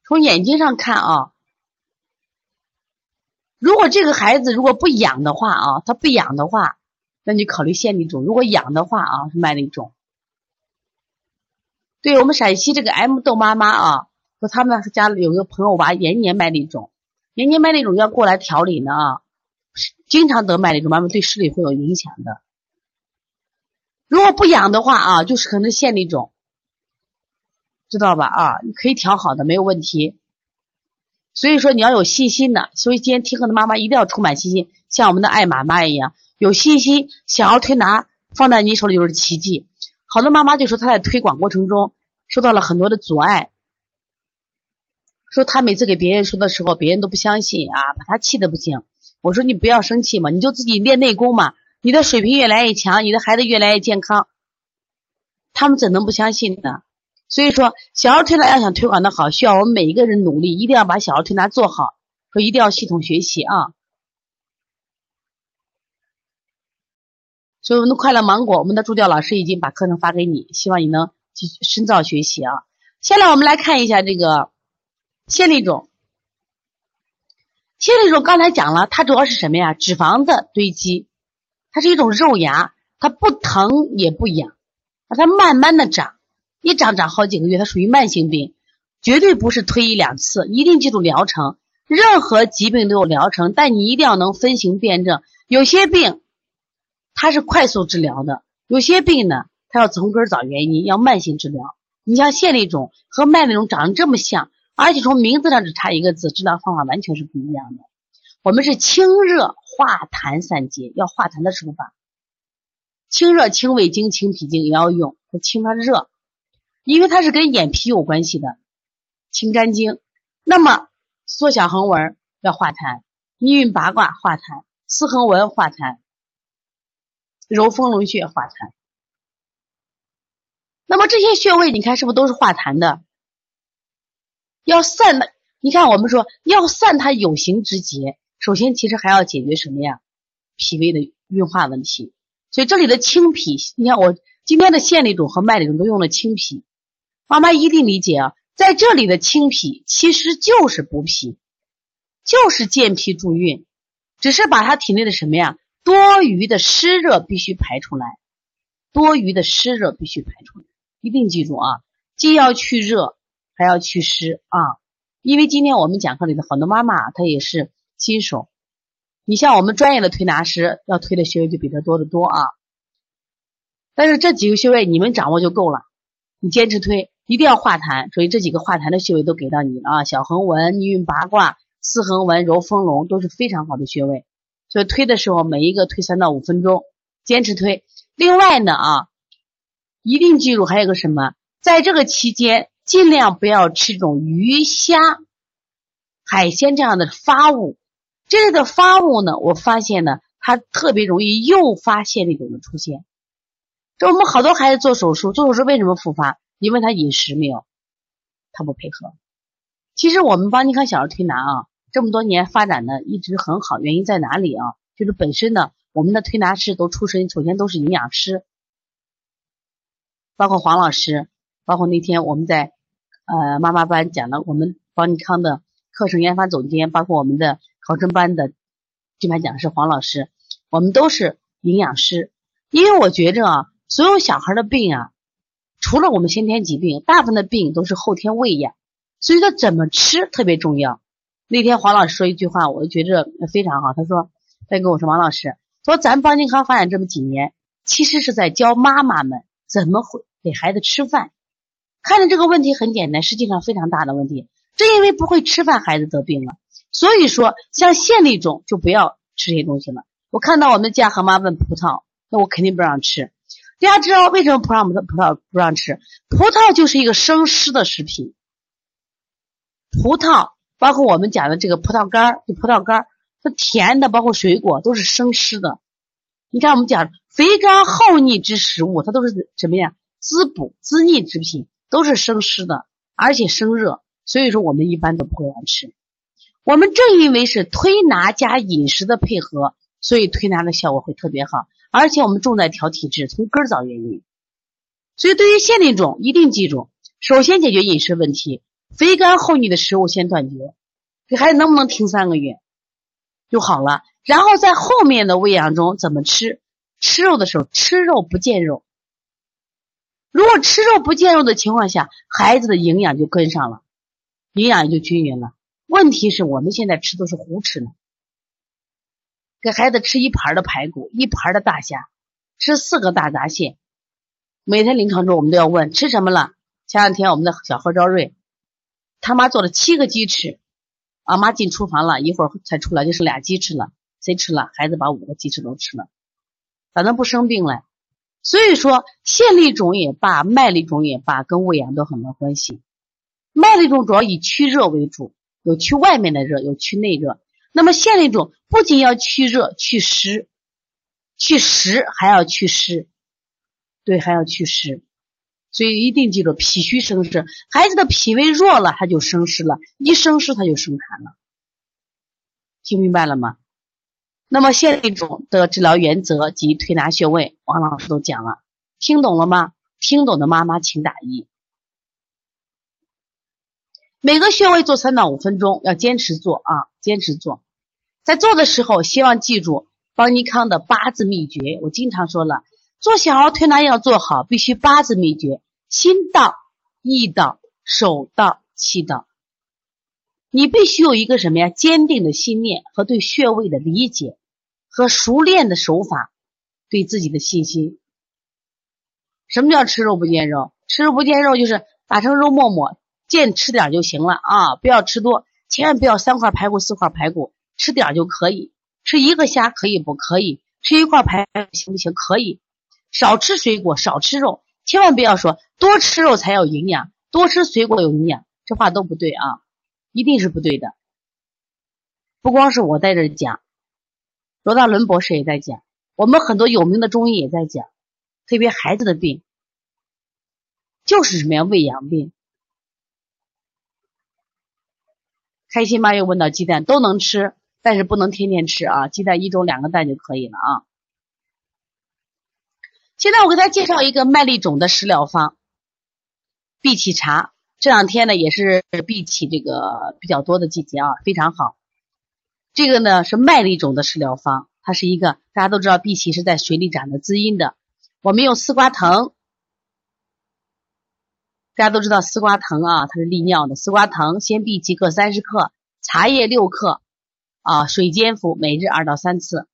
从眼睛上看啊。如果这个孩子如果不痒的话啊，他不痒的话，那你考虑线粒肿；如果痒的话啊，是麦粒肿。对我们陕西这个 M 豆妈妈啊，说他们家有个朋友娃延年麦粒肿，延年麦粒肿要过来调理呢啊，经常得麦粒肿，妈妈对视力会有影响的。如果不痒的话啊，就是可能线粒肿，知道吧啊？你可以调好的，没有问题。所以说你要有信心的，所以今天听课的妈妈一定要充满信心，像我们的爱妈妈一样有信心。想要推拿放在你手里就是奇迹。好多妈妈就说她在推广过程中受到了很多的阻碍，说她每次给别人说的时候，别人都不相信啊，把她气的不行。我说你不要生气嘛，你就自己练内功嘛，你的水平越来越强，你的孩子越来越健康，他们怎能不相信呢？所以说，小儿推拿要想推广的好，需要我们每一个人努力，一定要把小儿推拿做好，说一定要系统学习啊。所以我们的快乐芒果，我们的助教老师已经把课程发给你，希望你能继续深造学习啊。下来我们来看一下这个线粒肿。线粒肿刚才讲了，它主要是什么呀？脂肪的堆积，它是一种肉芽，它不疼也不痒，它慢慢的长，一长长好几个月，它属于慢性病，绝对不是推一两次，一定记住疗程。任何疾病都有疗程，但你一定要能分型辨证，有些病。它是快速治疗的，有些病呢，它要从根找原因，要慢性治疗。你像线粒肿和麦粒肿长得这么像，而且从名字上只差一个字，治疗方法完全是不一样的。我们是清热化痰散结，要化痰的手法。清热清胃经、清脾经也要用，清它热，因为它是跟眼皮有关系的，清肝经。那么缩小横纹要化痰，逆运八卦化痰，四横纹化痰。揉丰隆穴化痰，那么这些穴位你看是不是都是化痰的？要散的，你看我们说要散它有形之结，首先其实还要解决什么呀？脾胃的运化问题。所以这里的清脾，你看我今天的线粒肿和脉粒肿都用了清脾，妈妈一定理解啊，在这里的清脾其实就是补脾，就是健脾助运，只是把他体内的什么呀？多余的湿热必须排出来，多余的湿热必须排出来，一定记住啊！既要去热，还要去湿啊！因为今天我们讲课里的很多妈妈，她也是新手，你像我们专业的推拿师，要推的穴位就比她多得多啊。但是这几个穴位你们掌握就够了，你坚持推，一定要化痰。所以这几个化痰的穴位都给到你了啊！小横纹、逆运八卦、四横纹、揉丰隆都是非常好的穴位。所以推的时候，每一个推三到五分钟，坚持推。另外呢啊，一定记住还有个什么，在这个期间尽量不要吃这种鱼虾、海鲜这样的发物。这类的发物呢，我发现呢，它特别容易诱发线粒肿的出现。这我们好多孩子做手术，做手术为什么复发？你问他饮食没有？他不配合。其实我们邦尼康小儿推拿啊。这么多年发展的一直很好，原因在哪里啊？就是本身呢，我们的推拿师都出身，首先都是营养师，包括黄老师，包括那天我们在呃妈妈班讲的，我们邦尼康的课程研发总监，包括我们的考生班的金牌讲师黄老师，我们都是营养师。因为我觉着啊，所有小孩的病啊，除了我们先天疾病，大部分的病都是后天喂养，所以说怎么吃特别重要。那天黄老师说一句话，我就觉着非常好。他说：“他跟我说，王老师说，咱邦健康发展这么几年，其实是在教妈妈们怎么会给孩子吃饭。看着这个问题很简单，实际上非常大的问题。正因为不会吃饭，孩子得病了。所以说，像线粒肿就不要吃这些东西了。我看到我们家河妈问葡萄，那我肯定不让吃。大家知道为什么不让葡萄不让吃？葡萄就是一个生湿的食品，葡萄。”包括我们讲的这个葡萄干儿，葡萄干儿它甜的，包括水果都是生湿的。你看我们讲肥甘厚腻之食物，它都是什么呀？滋补滋腻之品，都是生湿的，而且生热，所以说我们一般都不会让吃。我们正因为是推拿加饮食的配合，所以推拿的效果会特别好，而且我们重在调体质，从根儿找原因。所以对于线粒肿，一定记住，首先解决饮食问题。肥甘厚腻的食物先断绝，给孩子能不能停三个月就好了？然后在后面的喂养中怎么吃？吃肉的时候吃肉不见肉。如果吃肉不见肉的情况下，孩子的营养就跟上了，营养也就均匀了。问题是我们现在吃都是胡吃呢，给孩子吃一盘的排骨，一盘的大虾，吃四个大闸蟹。每天临床中我们都要问吃什么了。前两天我们的小何昭瑞。他妈做了七个鸡翅，俺妈进厨房了一会儿才出来，就剩俩鸡翅了。谁吃了？孩子把五个鸡翅都吃了，咋能不生病嘞？所以说，线粒肿也罢，麦粒肿也罢，跟胃炎都很多关系。麦粒肿主要以驱热为主，有驱外面的热，有驱内热。那么线粒肿不仅要去热、祛湿、祛湿，还要祛湿，对，还要祛湿。所以一定记住脾虚生湿，孩子的脾胃弱了，他就生湿了，一生湿他就生痰了。听明白了吗？那么现一种的治疗原则及推拿穴位，王老师都讲了，听懂了吗？听懂的妈妈请打一。每个穴位做三到五分钟，要坚持做啊，坚持做。在做的时候，希望记住邦尼康的八字秘诀。我经常说了，做小儿推拿要做好，必须八字秘诀：心到、意到、手到、气到。你必须有一个什么呀？坚定的信念和对穴位的理解，和熟练的手法，对自己的信心。什么叫吃肉不见肉？吃肉不见肉就是打成肉沫沫，见吃点就行了啊！不要吃多，千万不要三块排骨四块排骨，吃点就可以。吃一个虾可以不可以？吃一块排骨行不行？可以。少吃水果，少吃肉，千万不要说多吃肉才有营养，多吃水果有营养，这话都不对啊！一定是不对的，不光是我在这讲，罗大伦博士也在讲，我们很多有名的中医也在讲，特别孩子的病，就是什么呀？胃阳病。开心妈又问到鸡蛋都能吃，但是不能天天吃啊，鸡蛋一周两个蛋就可以了啊。现在我给大家介绍一个麦粒肿的食疗方，荸荠茶。这两天呢，也是闭气这个比较多的季节啊，非常好。这个呢是麦粒肿的食疗方，它是一个大家都知道，荸荠是在水里长的滋阴的。我们用丝瓜藤，大家都知道丝瓜藤啊，它是利尿的。丝瓜藤、鲜荸荠各三十克，茶叶六克，啊，水煎服，每日二到三次。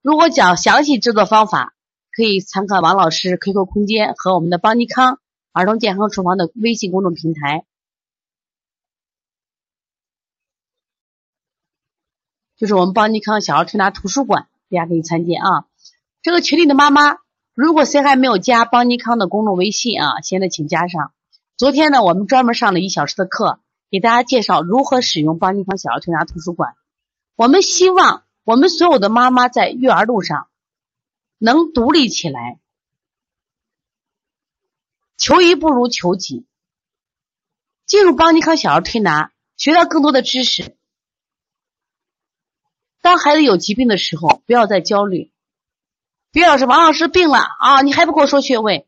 如果讲详细制作方法，可以参考王老师 QQ 空间和我们的邦尼康。儿童健康厨房的微信公众平台，就是我们邦尼康小儿推拿图书馆，大家可以参见啊。这个群里的妈妈，如果谁还没有加邦尼康的公众微信啊，现在请加上。昨天呢，我们专门上了一小时的课，给大家介绍如何使用邦尼康小儿推拿图书馆。我们希望我们所有的妈妈在育儿路上能独立起来。求一不如求己，进入邦尼康小儿推拿，学到更多的知识。当孩子有疾病的时候，不要再焦虑。别老师，王老师病了啊，你还不给我说穴位？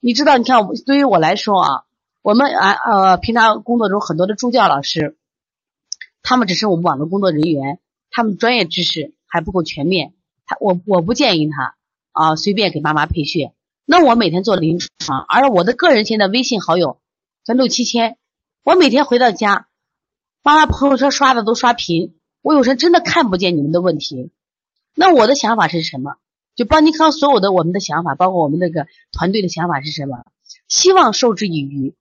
你知道？你看，对于我来说啊，我们啊呃，平常工作中很多的助教老师，他们只是我们网络工作人员，他们专业知识还不够全面。他我我不建议他啊，随便给妈妈配穴。那我每天做临床，而我的个人现在微信好友才六七千，我每天回到家，妈妈朋友圈刷的都刷屏，我有时真的看不见你们的问题。那我的想法是什么？就邦尼康所有的我们的想法，包括我们那个团队的想法是什么？希望授之以渔，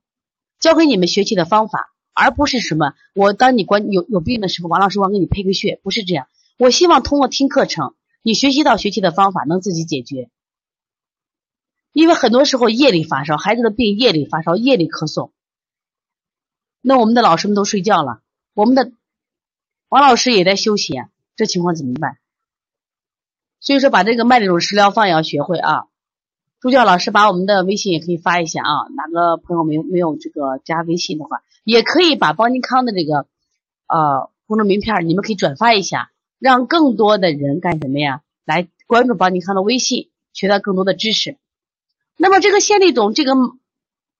教给你们学习的方法，而不是什么我当你关有有病的时候，王老师我给你配个穴，不是这样。我希望通过听课程，你学习到学习的方法，能自己解决。因为很多时候夜里发烧，孩子的病夜里发烧，夜里咳嗽，那我们的老师们都睡觉了，我们的王老师也在休息啊，这情况怎么办？所以说把这个麦粒肿食疗方也要学会啊。助教老师把我们的微信也可以发一下啊，哪个朋友没有没有这个加微信的话，也可以把邦尼康的这个呃公众名片你们可以转发一下，让更多的人干什么呀？来关注邦尼康的微信，学到更多的知识。那么这个线粒肿，这个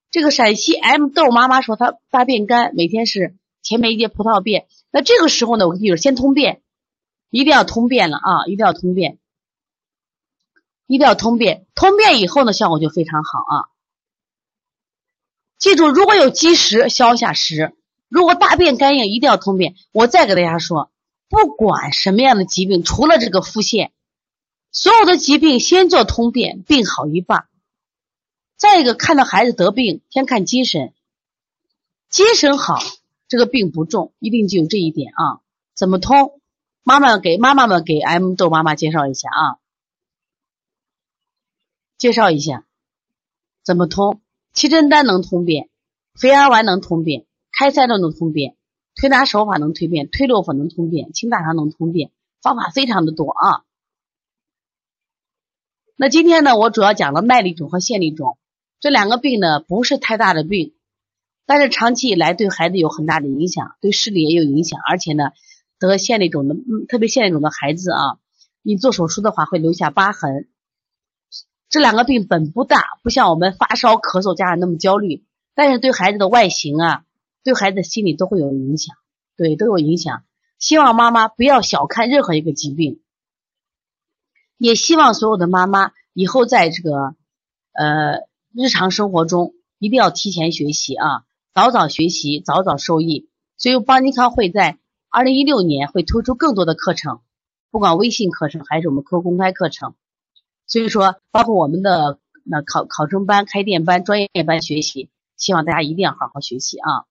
这个陕西 M 豆妈妈说她大便干，每天是前面一节葡萄便。那这个时候呢，我跟你说，先通便，一定要通便了啊，一定要通便，一定要通便。通便以后呢，效果就非常好啊。记住，如果有积食，消下食；如果大便干硬，一定要通便。我再给大家说，不管什么样的疾病，除了这个腹泻，所有的疾病先做通便，病好一半。再一个，看到孩子得病，先看精神，精神好，这个病不重，一定记住这一点啊。怎么通？妈妈给妈妈们给 M 豆妈妈介绍一下啊，介绍一下怎么通。七珍丹能通便，肥儿丸能通便，开塞露能通便，推拿手法能推便，推六粉能通便，清大肠能通便，方法非常的多啊。那今天呢，我主要讲了麦粒肿和腺粒肿。这两个病呢不是太大的病，但是长期以来对孩子有很大的影响，对视力也有影响，而且呢得腺粒肿的，特别腺粒肿的孩子啊，你做手术的话会留下疤痕。这两个病本不大，不像我们发烧、咳嗽、家长那么焦虑，但是对孩子的外形啊，对孩子的心理都会有影响，对都有影响。希望妈妈不要小看任何一个疾病，也希望所有的妈妈以后在这个呃日常生活中一定要提前学习啊，早早学习，早早受益。所以邦尼康会在二零一六年会推出更多的课程，不管微信课程还是我们 QQ 公开课程。所以说，包括我们的那考考生班、开店班、专业班学习，希望大家一定要好好学习啊。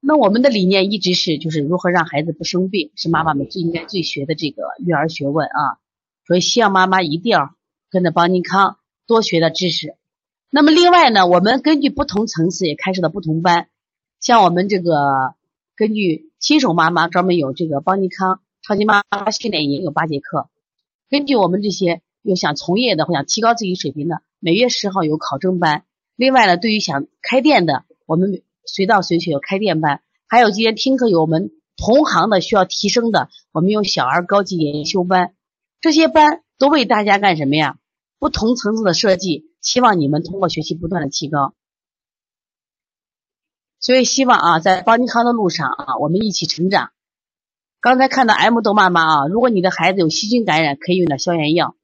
那我们的理念一直是，就是如何让孩子不生病，是妈妈们最应该最学的这个育儿学问啊。所以希望妈妈一定要跟着邦尼康多学的知识。那么另外呢，我们根据不同层次也开设了不同班，像我们这个根据新手妈妈专门有这个邦尼康超级妈妈训练营有八节课。根据我们这些有想从业的或想提高自己水平的，每月十号有考证班。另外呢，对于想开店的，我们随到随取有开店班。还有今天听课有我们同行的需要提升的，我们有小儿高级研修班。这些班都为大家干什么呀？不同层次的设计，希望你们通过学习不断的提高。所以希望啊，在邦尼康的路上啊，我们一起成长。刚才看到 M 豆妈妈啊，如果你的孩子有细菌感染，可以用点消炎药。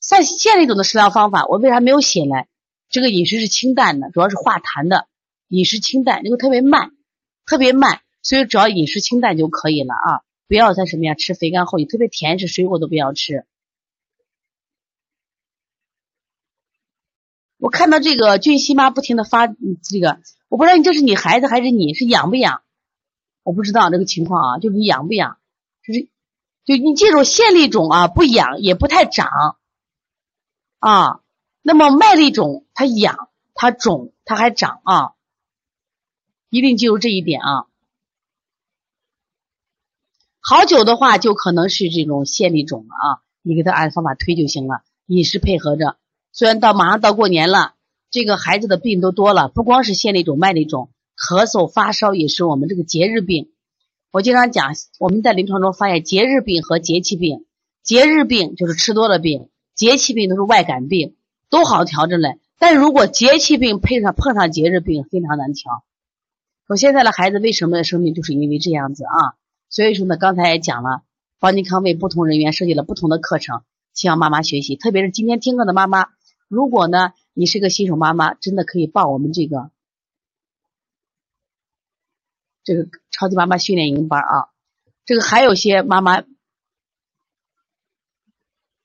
像腺粒肿的食疗方法，我为啥没有写呢？这个饮食是清淡的，主要是化痰的，饮食清淡，因为特别慢，特别慢，所以只要饮食清淡就可以了啊！不要再什么呀，吃肥甘厚腻，特别甜食、水果都不要吃。我看到这个俊熙妈不停的发这个，我不知道你这是你孩子还是你是痒不痒？我不知道这个情况啊，就你痒不痒？就是，就你记住，腺粒肿啊不痒也不太长啊。那么麦粒肿它痒它肿它还长啊，一定记住这一点啊。好久的话就可能是这种腺粒肿了啊，你给他按方法推就行了，饮食配合着。虽然到马上到过年了，这个孩子的病都多了，不光是腺粒肿、麦粒肿。咳嗽、发烧也是我们这个节日病。我经常讲，我们在临床中发现，节日病和节气病，节日病就是吃多了病，节气病都是外感病，都好调整嘞。但如果节气病配上碰上节日病，非常难调。我现在的孩子为什么生病，就是因为这样子啊。所以说呢，刚才也讲了，邦尼康为不同人员设计了不同的课程，希望妈妈学习。特别是今天听课的妈妈，如果呢你是个新手妈妈，真的可以报我们这个。这个超级妈妈训练营班啊，这个还有些妈妈，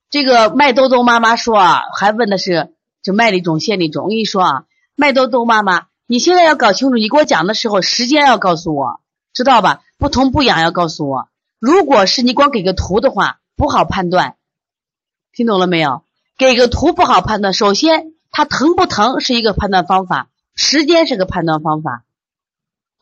这个麦兜兜妈妈说啊，还问的是这麦粒肿、腺粒肿。我跟你说啊，麦兜兜妈妈，你现在要搞清楚，你给我讲的时候时间要告诉我，知道吧？不疼不痒要告诉我。如果是你光给个图的话，不好判断，听懂了没有？给个图不好判断。首先，它疼不疼是一个判断方法，时间是个判断方法。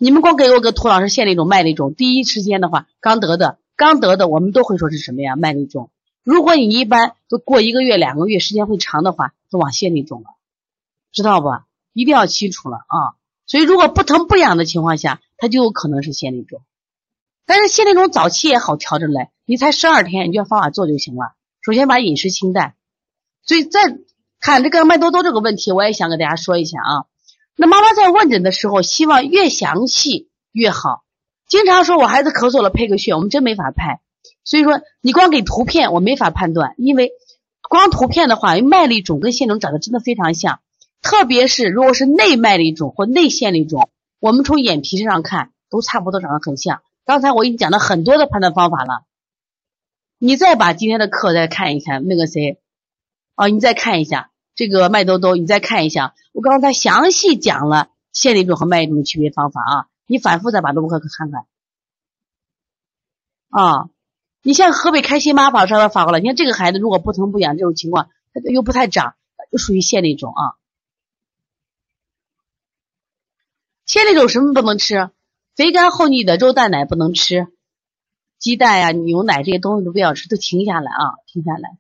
你们光给我个图，老师线粒肿、麦粒肿，第一时间的话，刚得的，刚得的，我们都会说是什么呀？麦粒肿。如果你一般都过一个月、两个月，时间会长的话，都往腺粒肿了，知道不？一定要清楚了啊！所以如果不疼不痒的情况下，它就有可能是腺粒肿。但是腺粒肿早期也好调整嘞，你才十二天，你就按方法做就行了。首先把饮食清淡。所以再看这个麦多多这个问题，我也想给大家说一下啊。那妈妈在问诊的时候，希望越详细越好。经常说我孩子咳嗽了，配个穴，我们真没法拍。所以说，你光给图片，我没法判断，因为光图片的话，麦粒肿跟腺肿长得真的非常像。特别是如果是内麦粒肿或内腺粒肿，我们从眼皮上看都差不多长得很像。刚才我已经讲了很多的判断方法了，你再把今天的课再看一看，那个谁，哦，你再看一下。这个麦兜兜，你再看一下，我刚才详细讲了腺粒肿和麦粒肿的区别方法啊，你反复再把录播课看看啊。你像河北开心妈宝上面发过来，你看这个孩子如果不疼不痒这种情况，他又不太长，就属于腺粒肿啊。腺粒肿什么不能吃？肥甘厚腻的肉蛋奶不能吃，鸡蛋呀、牛奶这些东西都不要吃，都停下来啊，停下来。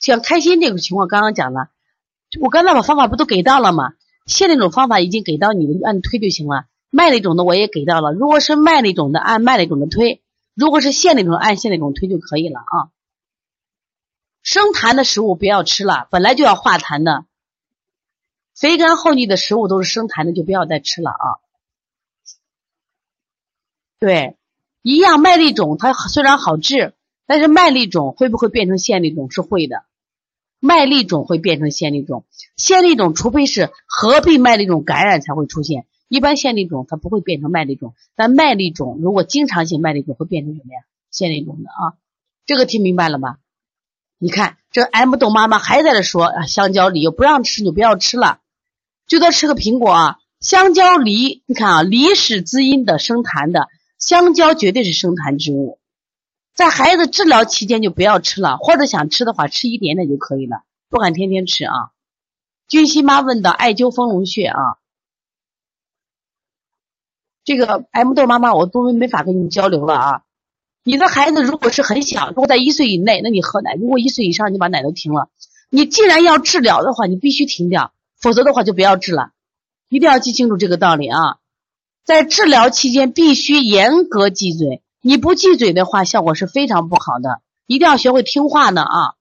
像开心这个情况，刚刚讲了。我刚才把方法不都给到了吗？线粒种方法已经给到你了，就按推就行了。麦粒肿的我也给到了，如果是麦粒肿的，按麦粒肿的推；如果是线粒肿，按线粒肿推就可以了啊。生痰的食物不要吃了，本来就要化痰的，肥甘厚腻的食物都是生痰的，就不要再吃了啊。对，一样麦粒肿它虽然好治，但是麦粒肿会不会变成线粒肿？是会的。麦粒肿会变成线粒肿，线粒肿除非是合并麦粒肿感染才会出现，一般线粒肿它不会变成麦粒肿，但麦粒肿如果经常性麦粒肿会变成什么呀？线粒肿的啊，这个听明白了吗？你看这 M 豆妈妈还在这说啊，香蕉梨又不让吃就不要吃了，最多吃个苹果啊。香蕉梨，你看啊，梨是滋阴的、生痰的，香蕉绝对是生痰之物。在孩子治疗期间就不要吃了，或者想吃的话吃一点点就可以了，不敢天天吃啊。君熙妈问的艾灸丰隆穴啊，这个 M 豆妈妈我都没法跟你交流了啊。你的孩子如果是很小，如果在一岁以内，那你喝奶；如果一岁以上，你把奶都停了。你既然要治疗的话，你必须停掉，否则的话就不要治了。一定要记清楚这个道理啊，在治疗期间必须严格忌嘴。你不忌嘴的话，效果是非常不好的。一定要学会听话呢啊！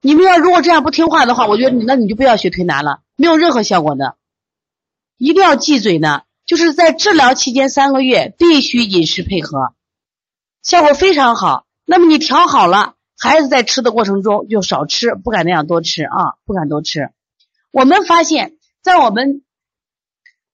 你们要如果这样不听话的话，我觉得你那你就不要学推拿了，没有任何效果的。一定要忌嘴呢，就是在治疗期间三个月必须饮食配合，效果非常好。那么你调好了，孩子在吃的过程中就少吃，不敢那样多吃啊，不敢多吃。我们发现，在我们。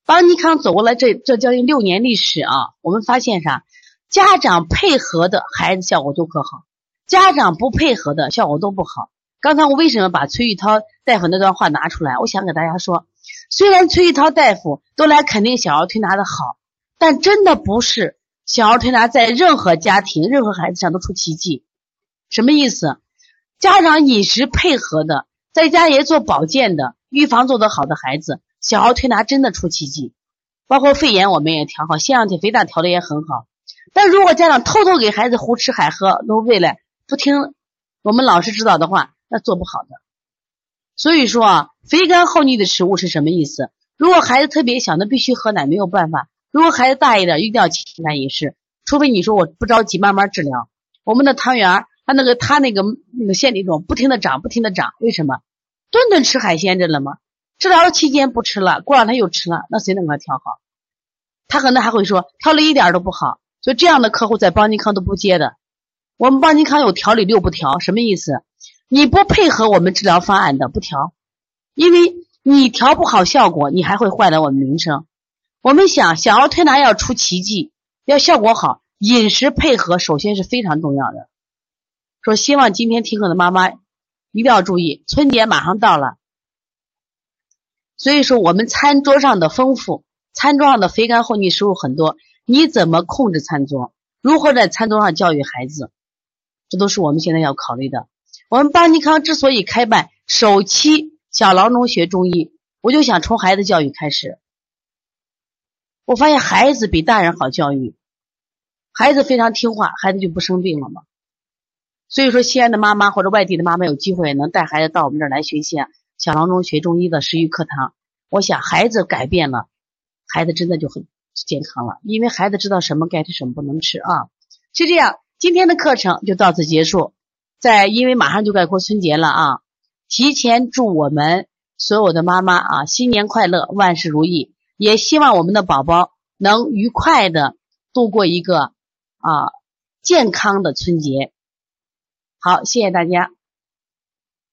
邦尼康走过来这这将近六年历史啊，我们发现啥？家长配合的孩子效果都可好，家长不配合的效果都不好。刚才我为什么把崔玉涛大夫那段话拿出来？我想给大家说，虽然崔玉涛大夫都来肯定小儿推拿的好，但真的不是小儿推拿在任何家庭、任何孩子上都出奇迹。什么意思？家长饮食配合的，在家也做保健的，预防做得好的孩子。小儿推拿真的出奇迹，包括肺炎我们也调好，腺样体肥大调的也很好。但如果家长偷偷给孩子胡吃海喝，都喂来不听我们老师指导的话，那做不好的。所以说啊，肥甘厚腻的食物是什么意思？如果孩子特别小，那必须喝奶，没有办法。如果孩子大一点，一定要清淡饮食，除非你说我不着急，慢慢治疗。我们的汤圆，他那个他那个那个腺体肿不停的长，不停的长，为什么？顿顿吃海鲜，着了吗？治疗期间不吃了，过两天又吃了，那谁能给他调好？他可能还会说调理一点都不好，所以这样的客户在邦尼康都不接的。我们邦尼康有调理六不调，什么意思？你不配合我们治疗方案的不调，因为你调不好效果，你还会坏了我们名声。我们想小儿推拿要出奇迹，要效果好，饮食配合首先是非常重要的。说希望今天听课的妈妈一定要注意，春节马上到了。所以说，我们餐桌上的丰富，餐桌上的肥甘厚腻食物很多，你怎么控制餐桌？如何在餐桌上教育孩子？这都是我们现在要考虑的。我们邦尼康之所以开办首期小郎中学中医，我就想从孩子教育开始。我发现孩子比大人好教育，孩子非常听话，孩子就不生病了嘛。所以说，西安的妈妈或者外地的妈妈有机会能带孩子到我们这儿来学习。小郎中学中医的食育课堂，我想孩子改变了，孩子真的就很健康了，因为孩子知道什么该吃，什么不能吃啊。就这样，今天的课程就到此结束。在因为马上就该过春节了啊，提前祝我们所有的妈妈啊新年快乐，万事如意。也希望我们的宝宝能愉快的度过一个啊健康的春节。好，谢谢大家。